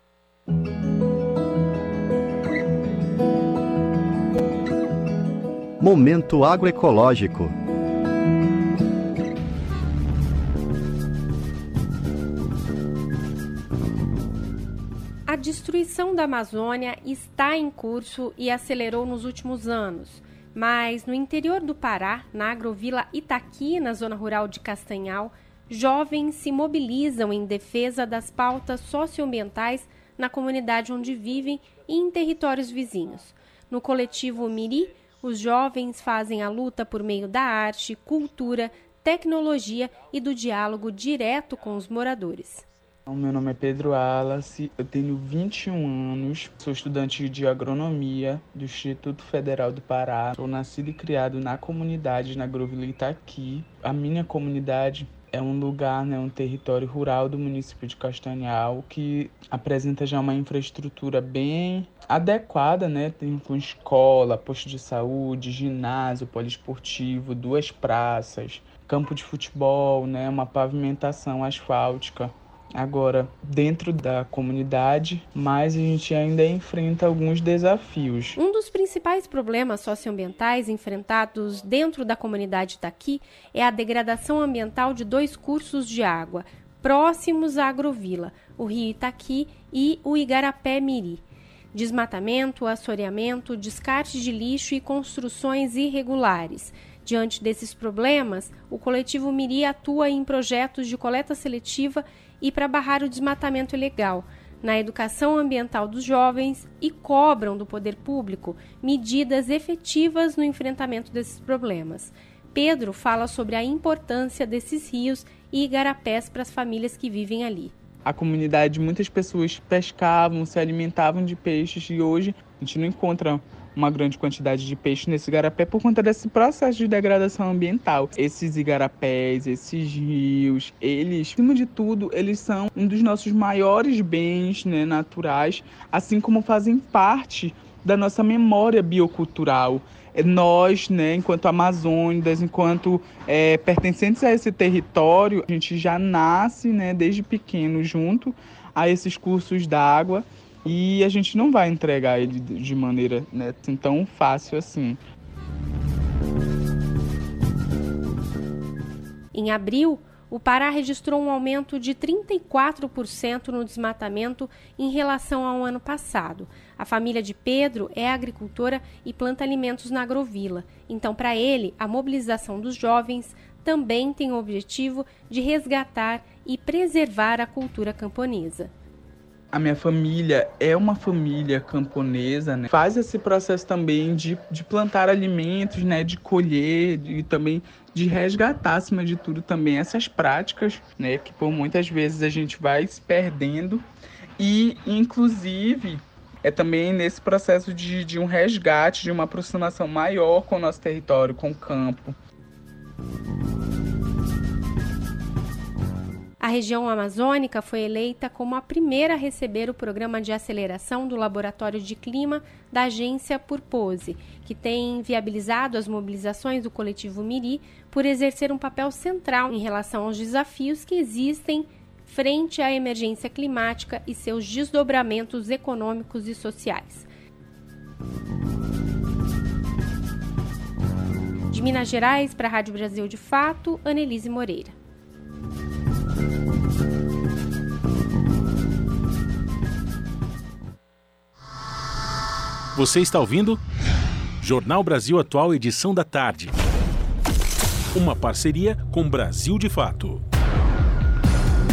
Momento agroecológico. A destruição da Amazônia está em curso e acelerou nos últimos anos. Mas no interior do Pará, na agrovila Itaqui, na zona rural de Castanhal, jovens se mobilizam em defesa das pautas socioambientais na comunidade onde vivem e em territórios vizinhos. No coletivo Miri, os jovens fazem a luta por meio da arte, cultura, tecnologia e do diálogo direto com os moradores. Meu nome é Pedro Alas, eu tenho 21 anos, sou estudante de agronomia do Instituto Federal do Pará. Sou nascido e criado na comunidade na Grove Itaqui. A minha comunidade é um lugar, né, um território rural do município de Castanhal que apresenta já uma infraestrutura bem adequada, né? Tem com escola, posto de saúde, ginásio poliesportivo, duas praças, campo de futebol, né? Uma pavimentação asfáltica. Agora, dentro da comunidade, mas a gente ainda enfrenta alguns desafios. Um dos principais problemas socioambientais enfrentados dentro da comunidade daqui é a degradação ambiental de dois cursos de água próximos à agrovila, o Rio Itaqui e o Igarapé Miri desmatamento, assoreamento, descarte de lixo e construções irregulares. Diante desses problemas, o coletivo Miri atua em projetos de coleta seletiva e para barrar o desmatamento ilegal. na educação ambiental dos jovens e cobram do poder público medidas efetivas no enfrentamento desses problemas. Pedro fala sobre a importância desses rios e igarapés para as famílias que vivem ali. A comunidade, muitas pessoas pescavam, se alimentavam de peixes e hoje a gente não encontra uma grande quantidade de peixe nesse igarapé por conta desse processo de degradação ambiental. Esses igarapés, esses rios, eles, acima de tudo, eles são um dos nossos maiores bens né, naturais, assim como fazem parte da nossa memória biocultural. É nós, né, enquanto amazônidas, enquanto é, pertencentes a esse território, a gente já nasce né, desde pequeno junto a esses cursos d'água e a gente não vai entregar ele de maneira né, tão fácil assim. Em abril, o Pará registrou um aumento de 34% no desmatamento em relação ao ano passado. A família de Pedro é agricultora e planta alimentos na agrovila. Então, para ele, a mobilização dos jovens também tem o objetivo de resgatar e preservar a cultura camponesa a minha família é uma família camponesa, né? Faz esse processo também de, de plantar alimentos, né? De colher e também de resgatar, acima de tudo, também essas práticas, né? Que por muitas vezes a gente vai se perdendo. E, inclusive, é também nesse processo de, de um resgate, de uma aproximação maior com o nosso território, com o campo. A região amazônica foi eleita como a primeira a receber o programa de aceleração do Laboratório de Clima da agência Purpose, que tem viabilizado as mobilizações do coletivo Miri por exercer um papel central em relação aos desafios que existem frente à emergência climática e seus desdobramentos econômicos e sociais. De Minas Gerais para a Rádio Brasil de Fato, Anelise Moreira. Você está ouvindo? Jornal Brasil Atual, edição da tarde. Uma parceria com Brasil de Fato.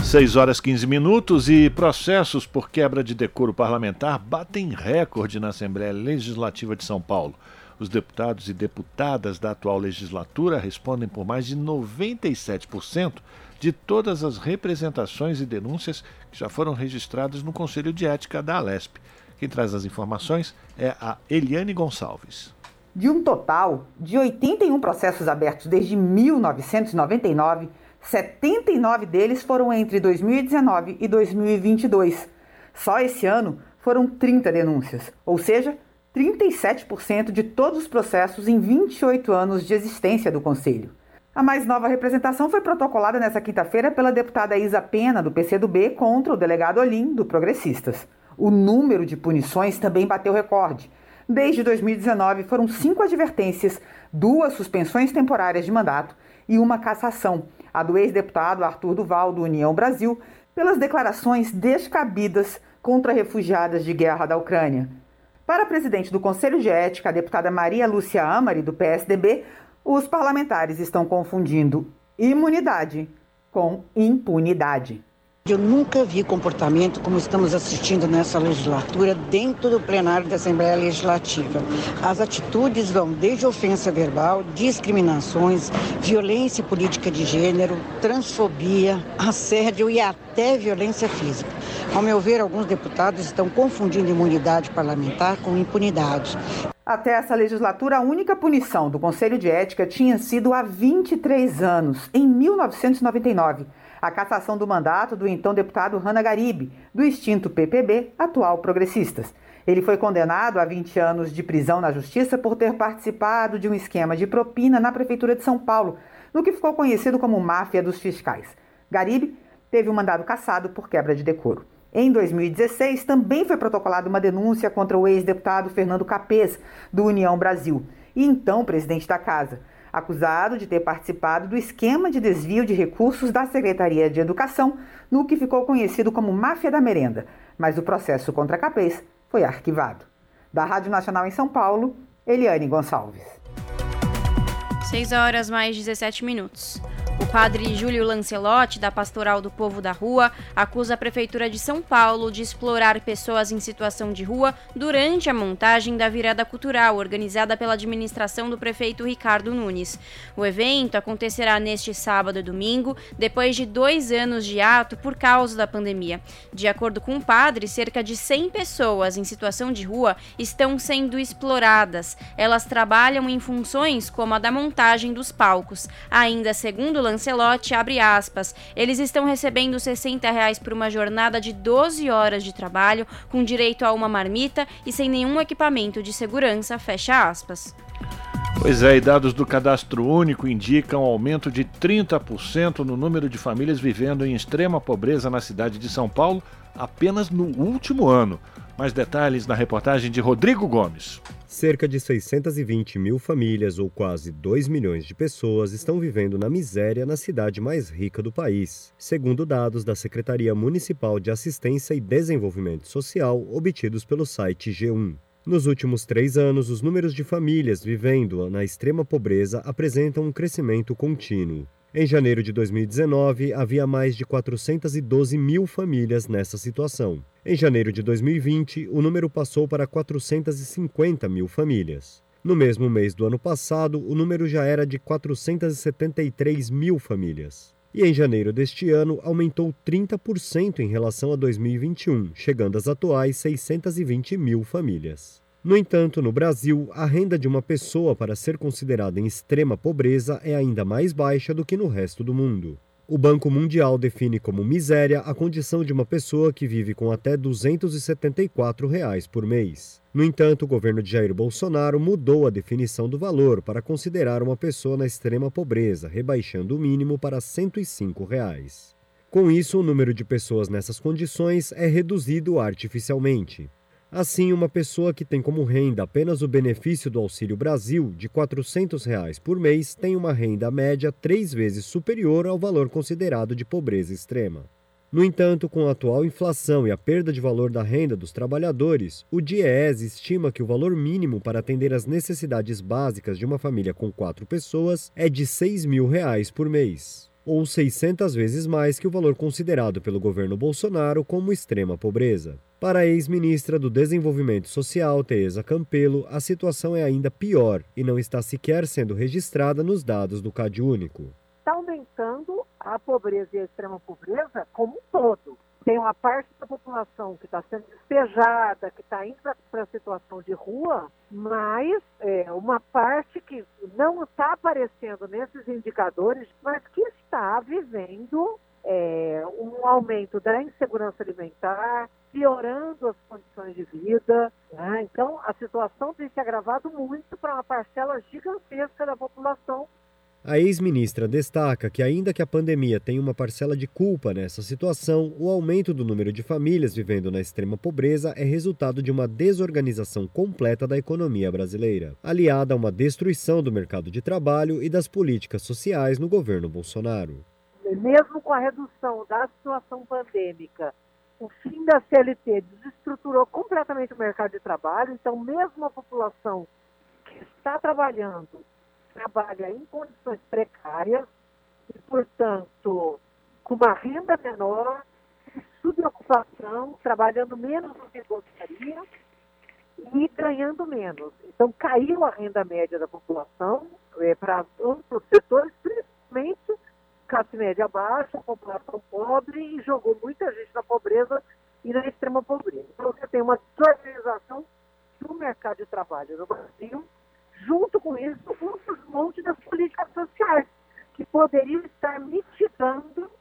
6 horas 15 minutos e processos por quebra de decoro parlamentar batem recorde na Assembleia Legislativa de São Paulo. Os deputados e deputadas da atual legislatura respondem por mais de 97% de todas as representações e denúncias que já foram registradas no Conselho de Ética da Alesp. Quem traz as informações é a Eliane Gonçalves. De um total de 81 processos abertos desde 1999, 79 deles foram entre 2019 e 2022. Só esse ano foram 30 denúncias, ou seja, 37% de todos os processos em 28 anos de existência do Conselho. A mais nova representação foi protocolada nesta quinta-feira pela deputada Isa Pena, do PCdoB, contra o delegado Olim, do Progressistas. O número de punições também bateu recorde. Desde 2019, foram cinco advertências, duas suspensões temporárias de mandato e uma cassação, a do ex-deputado Arthur Duval, do União Brasil, pelas declarações descabidas contra refugiadas de guerra da Ucrânia. Para a presidente do Conselho de Ética, a deputada Maria Lúcia Amari, do PSDB, os parlamentares estão confundindo imunidade com impunidade. Eu nunca vi comportamento como estamos assistindo nessa legislatura dentro do plenário da Assembleia Legislativa. As atitudes vão desde ofensa verbal, discriminações, violência política de gênero, transfobia, assédio e até violência física. Ao meu ver, alguns deputados estão confundindo imunidade parlamentar com impunidade. Até essa legislatura, a única punição do Conselho de Ética tinha sido há 23 anos, em 1999 a cassação do mandato do então deputado Hanna Garibe, do extinto PPB, atual Progressistas. Ele foi condenado a 20 anos de prisão na justiça por ter participado de um esquema de propina na Prefeitura de São Paulo, no que ficou conhecido como máfia dos fiscais. Garibe teve o um mandado cassado por quebra de decoro. Em 2016, também foi protocolada uma denúncia contra o ex-deputado Fernando Capês, do União Brasil, e então presidente da casa acusado de ter participado do esquema de desvio de recursos da Secretaria de Educação, no que ficou conhecido como Máfia da Merenda, mas o processo contra Capês foi arquivado. Da Rádio Nacional em São Paulo, Eliane Gonçalves. 6 horas mais 17 minutos. O padre Júlio Lancelotti, da Pastoral do Povo da Rua, acusa a Prefeitura de São Paulo de explorar pessoas em situação de rua durante a montagem da virada cultural organizada pela administração do prefeito Ricardo Nunes. O evento acontecerá neste sábado e domingo, depois de dois anos de ato por causa da pandemia. De acordo com o padre, cerca de 100 pessoas em situação de rua estão sendo exploradas. Elas trabalham em funções como a da montagem dos palcos. Ainda segundo Lancelotti, abre aspas, eles estão recebendo 60 reais por uma jornada de 12 horas de trabalho, com direito a uma marmita e sem nenhum equipamento de segurança, fecha aspas. Pois é, e dados do cadastro único indicam aumento de 30% no número de famílias vivendo em extrema pobreza na cidade de São Paulo apenas no último ano. Mais detalhes na reportagem de Rodrigo Gomes. Cerca de 620 mil famílias, ou quase 2 milhões de pessoas, estão vivendo na miséria na cidade mais rica do país, segundo dados da Secretaria Municipal de Assistência e Desenvolvimento Social obtidos pelo site G1. Nos últimos três anos, os números de famílias vivendo na extrema pobreza apresentam um crescimento contínuo. Em janeiro de 2019, havia mais de 412 mil famílias nessa situação. Em janeiro de 2020, o número passou para 450 mil famílias. No mesmo mês do ano passado, o número já era de 473 mil famílias. E em janeiro deste ano, aumentou 30% em relação a 2021, chegando às atuais 620 mil famílias. No entanto, no Brasil, a renda de uma pessoa para ser considerada em extrema pobreza é ainda mais baixa do que no resto do mundo. O Banco Mundial define como miséria a condição de uma pessoa que vive com até 274 reais por mês. No entanto, o governo de Jair Bolsonaro mudou a definição do valor para considerar uma pessoa na extrema pobreza, rebaixando o mínimo para 105 reais. Com isso, o número de pessoas nessas condições é reduzido artificialmente. Assim, uma pessoa que tem como renda apenas o benefício do Auxílio Brasil de 400 reais por mês tem uma renda média três vezes superior ao valor considerado de pobreza extrema. No entanto, com a atual inflação e a perda de valor da renda dos trabalhadores, o DIEES estima que o valor mínimo para atender às necessidades básicas de uma família com quatro pessoas é de 6 mil reais por mês, ou 600 vezes mais que o valor considerado pelo governo Bolsonaro como extrema pobreza. Para a ex-ministra do Desenvolvimento Social, Teresa Campelo, a situação é ainda pior e não está sequer sendo registrada nos dados do CAD Único. Está aumentando a pobreza e a extrema pobreza como um todo. Tem uma parte da população que está sendo despejada, que está indo para a situação de rua, mas é, uma parte que não está aparecendo nesses indicadores, mas que está vivendo é, um aumento da insegurança alimentar, piorando as condições de vida. Né? Então, a situação tem se agravado muito para uma parcela gigantesca da população. A ex-ministra destaca que, ainda que a pandemia tenha uma parcela de culpa nessa situação, o aumento do número de famílias vivendo na extrema pobreza é resultado de uma desorganização completa da economia brasileira, aliada a uma destruição do mercado de trabalho e das políticas sociais no governo Bolsonaro. Mesmo com a redução da situação pandêmica o fim da CLT desestruturou completamente o mercado de trabalho, então mesmo a população que está trabalhando trabalha em condições precárias e, portanto, com uma renda menor, subocupação, trabalhando menos do que gostaria e ganhando menos. Então caiu a renda média da população é, para amplos setores, principalmente classe média baixa, população pobre e jogou muita gente na pobreza e na extrema pobreza. Então você tem uma desorganização do mercado de trabalho no Brasil, junto com isso um desmonte das políticas sociais, que poderiam estar mitigando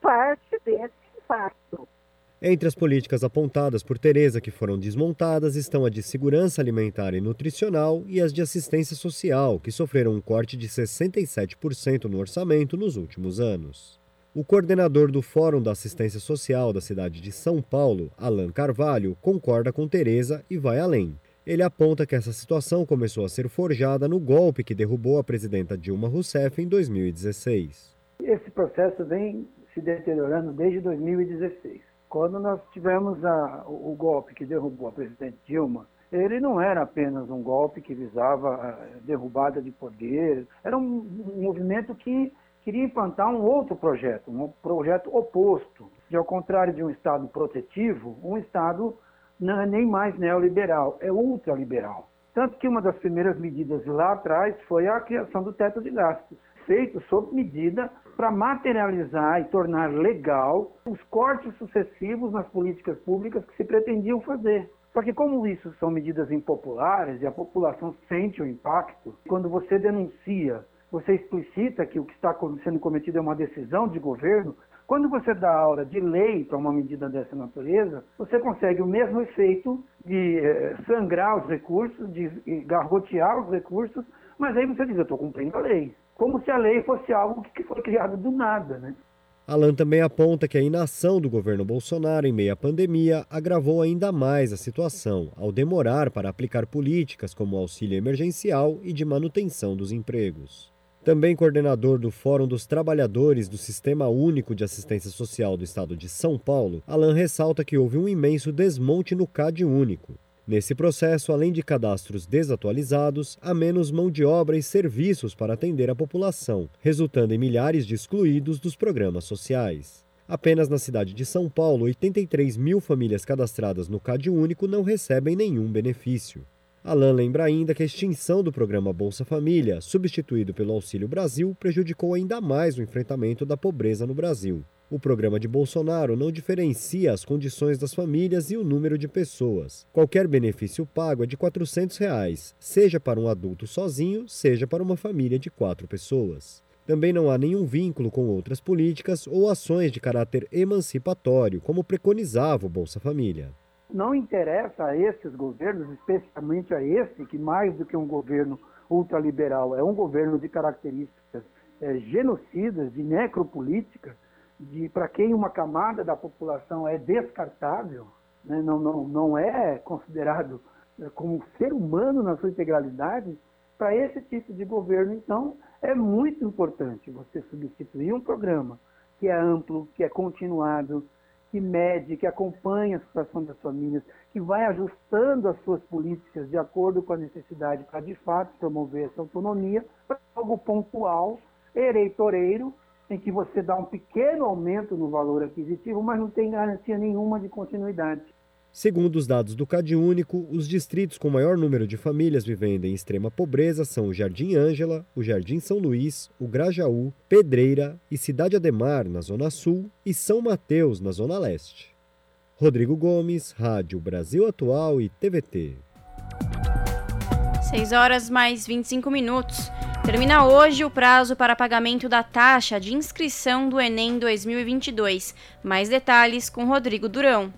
parte desse impacto. Entre as políticas apontadas por Tereza que foram desmontadas estão a de segurança alimentar e nutricional e as de assistência social, que sofreram um corte de 67% no orçamento nos últimos anos. O coordenador do Fórum da Assistência Social da cidade de São Paulo, Alan Carvalho, concorda com Tereza e vai além. Ele aponta que essa situação começou a ser forjada no golpe que derrubou a presidenta Dilma Rousseff em 2016. Esse processo vem se deteriorando desde 2016. Quando nós tivemos a, o, o golpe que derrubou a presidente Dilma, ele não era apenas um golpe que visava a derrubada de poder, era um, um movimento que queria implantar um outro projeto, um projeto oposto, de ao contrário de um Estado protetivo, um Estado não é nem mais neoliberal, é ultraliberal. Tanto que uma das primeiras medidas lá atrás foi a criação do teto de gastos, feito sob medida para materializar e tornar legal os cortes sucessivos nas políticas públicas que se pretendiam fazer. Só que como isso são medidas impopulares e a população sente o impacto, quando você denuncia, você explicita que o que está sendo cometido é uma decisão de governo, quando você dá aula de lei para uma medida dessa natureza, você consegue o mesmo efeito de eh, sangrar os recursos, de garrotear os recursos, mas aí você diz, eu estou cumprindo a lei. Como se a lei fosse algo que foi criado do nada, né? Alan também aponta que a inação do governo Bolsonaro em meio à pandemia agravou ainda mais a situação, ao demorar para aplicar políticas como auxílio emergencial e de manutenção dos empregos. Também coordenador do Fórum dos Trabalhadores do Sistema Único de Assistência Social do Estado de São Paulo, Alan ressalta que houve um imenso desmonte no CAD único. Nesse processo, além de cadastros desatualizados, há menos mão de obra e serviços para atender a população, resultando em milhares de excluídos dos programas sociais. Apenas na cidade de São Paulo, 83 mil famílias cadastradas no CAD Único não recebem nenhum benefício. Alan lembra ainda que a extinção do programa Bolsa Família, substituído pelo Auxílio Brasil, prejudicou ainda mais o enfrentamento da pobreza no Brasil. O programa de Bolsonaro não diferencia as condições das famílias e o número de pessoas. Qualquer benefício pago é de 400 reais, seja para um adulto sozinho, seja para uma família de quatro pessoas. Também não há nenhum vínculo com outras políticas ou ações de caráter emancipatório, como preconizava o Bolsa Família. Não interessa a esses governos, especialmente a esse, que mais do que um governo ultraliberal, é um governo de características é, genocidas, de necropolítica, de para quem uma camada da população é descartável, né, não, não, não é considerado é, como ser humano na sua integralidade, para esse tipo de governo, então, é muito importante você substituir um programa que é amplo, que é continuado, que mede, que acompanha a situação das famílias, que vai ajustando as suas políticas de acordo com a necessidade para, de fato, promover essa autonomia, para algo pontual, eleitoreiro, em que você dá um pequeno aumento no valor aquisitivo, mas não tem garantia nenhuma de continuidade. Segundo os dados do CadÚnico, os distritos com maior número de famílias vivendo em extrema pobreza são o Jardim Ângela, o Jardim São Luís, o Grajaú, Pedreira e Cidade Ademar, na Zona Sul, e São Mateus, na Zona Leste. Rodrigo Gomes, Rádio Brasil Atual e TVT. 6 horas mais 25 minutos. Termina hoje o prazo para pagamento da taxa de inscrição do Enem 2022. Mais detalhes com Rodrigo Durão.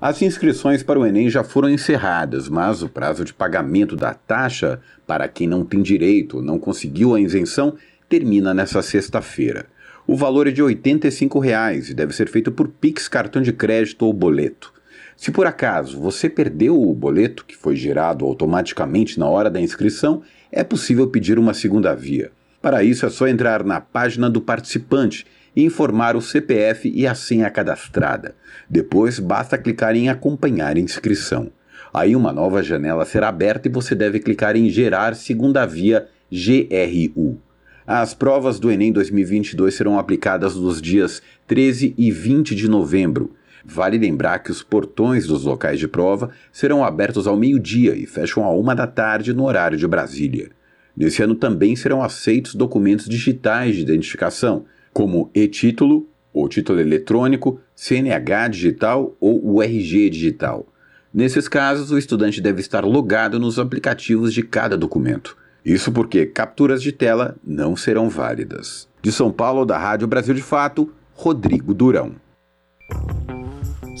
As inscrições para o Enem já foram encerradas, mas o prazo de pagamento da taxa para quem não tem direito ou não conseguiu a isenção termina nesta sexta-feira. O valor é de 85 reais e deve ser feito por Pix, cartão de crédito ou boleto. Se por acaso você perdeu o boleto, que foi gerado automaticamente na hora da inscrição, é possível pedir uma segunda via. Para isso é só entrar na página do participante e informar o CPF e a senha cadastrada. Depois basta clicar em acompanhar inscrição. Aí uma nova janela será aberta e você deve clicar em gerar segunda via GRU. As provas do Enem 2022 serão aplicadas nos dias 13 e 20 de novembro Vale lembrar que os portões dos locais de prova serão abertos ao meio-dia e fecham à uma da tarde no horário de Brasília. Nesse ano também serão aceitos documentos digitais de identificação, como e-título, ou título eletrônico, CNH digital ou o RG digital. Nesses casos, o estudante deve estar logado nos aplicativos de cada documento. Isso porque capturas de tela não serão válidas. De São Paulo, da Rádio Brasil de Fato, Rodrigo Durão.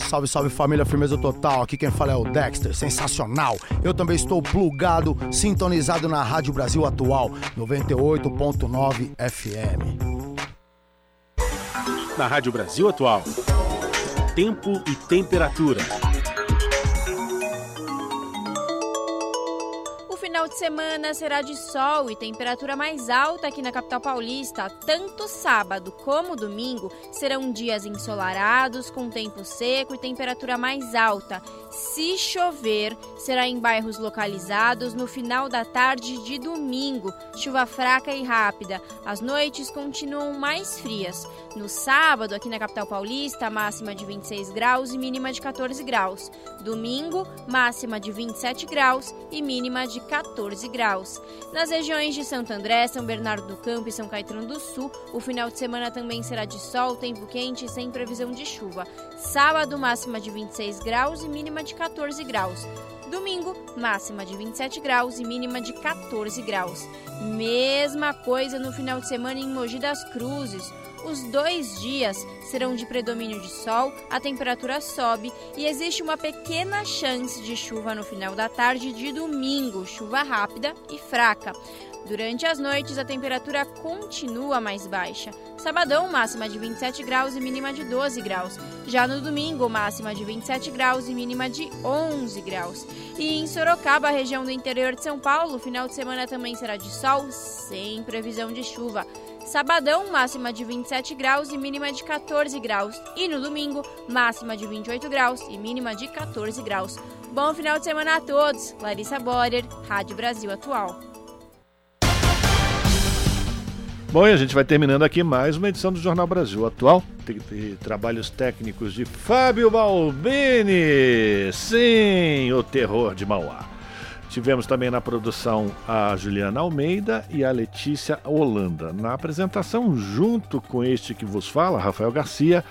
Salve, salve família, firmeza total. Aqui quem fala é o Dexter, sensacional. Eu também estou plugado, sintonizado na Rádio Brasil Atual, 98.9 FM. Na Rádio Brasil Atual, tempo e temperatura. De semana será de sol e temperatura mais alta aqui na capital paulista. Tanto sábado como domingo serão dias ensolarados, com tempo seco e temperatura mais alta. Se chover, será em bairros localizados no final da tarde de domingo. Chuva fraca e rápida. As noites continuam mais frias. No sábado, aqui na capital paulista, máxima de 26 graus e mínima de 14 graus. Domingo, máxima de 27 graus e mínima de 14 graus. Nas regiões de Santo André, São Bernardo do Campo e São Caetano do Sul, o final de semana também será de sol, tempo quente e sem previsão de chuva. Sábado, máxima de 26 graus e mínima de 14 graus. Domingo, máxima de 27 graus e mínima de 14 graus. Mesma coisa no final de semana em Mogi das Cruzes. Os dois dias serão de predomínio de sol, a temperatura sobe e existe uma pequena chance de chuva no final da tarde de domingo, chuva rápida e fraca. Durante as noites, a temperatura continua mais baixa. Sabadão, máxima de 27 graus e mínima de 12 graus. Já no domingo, máxima de 27 graus e mínima de 11 graus. E em Sorocaba, região do interior de São Paulo, final de semana também será de sol, sem previsão de chuva. Sabadão, máxima de 27 graus e mínima de 14 graus. E no domingo, máxima de 28 graus e mínima de 14 graus. Bom final de semana a todos. Larissa Borer, Rádio Brasil Atual. Bom, e a gente vai terminando aqui mais uma edição do Jornal Brasil Atual. Trabalhos técnicos de Fábio Balbini. Sim, o terror de Mauá. Tivemos também na produção a Juliana Almeida e a Letícia Holanda. Na apresentação, junto com este que vos fala, Rafael Garcia,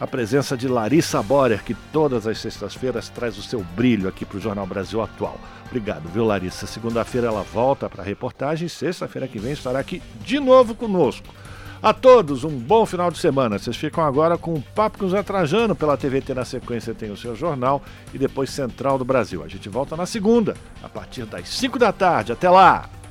a presença de Larissa Borer, que todas as sextas-feiras traz o seu brilho aqui para o Jornal Brasil Atual. Obrigado, viu, Larissa? Segunda-feira ela volta para a reportagem. Sexta-feira que vem estará aqui de novo conosco. A todos, um bom final de semana. Vocês ficam agora com o Papo com o Zé Trajano. Pela TVT na sequência tem o seu jornal e depois Central do Brasil. A gente volta na segunda, a partir das 5 da tarde. Até lá!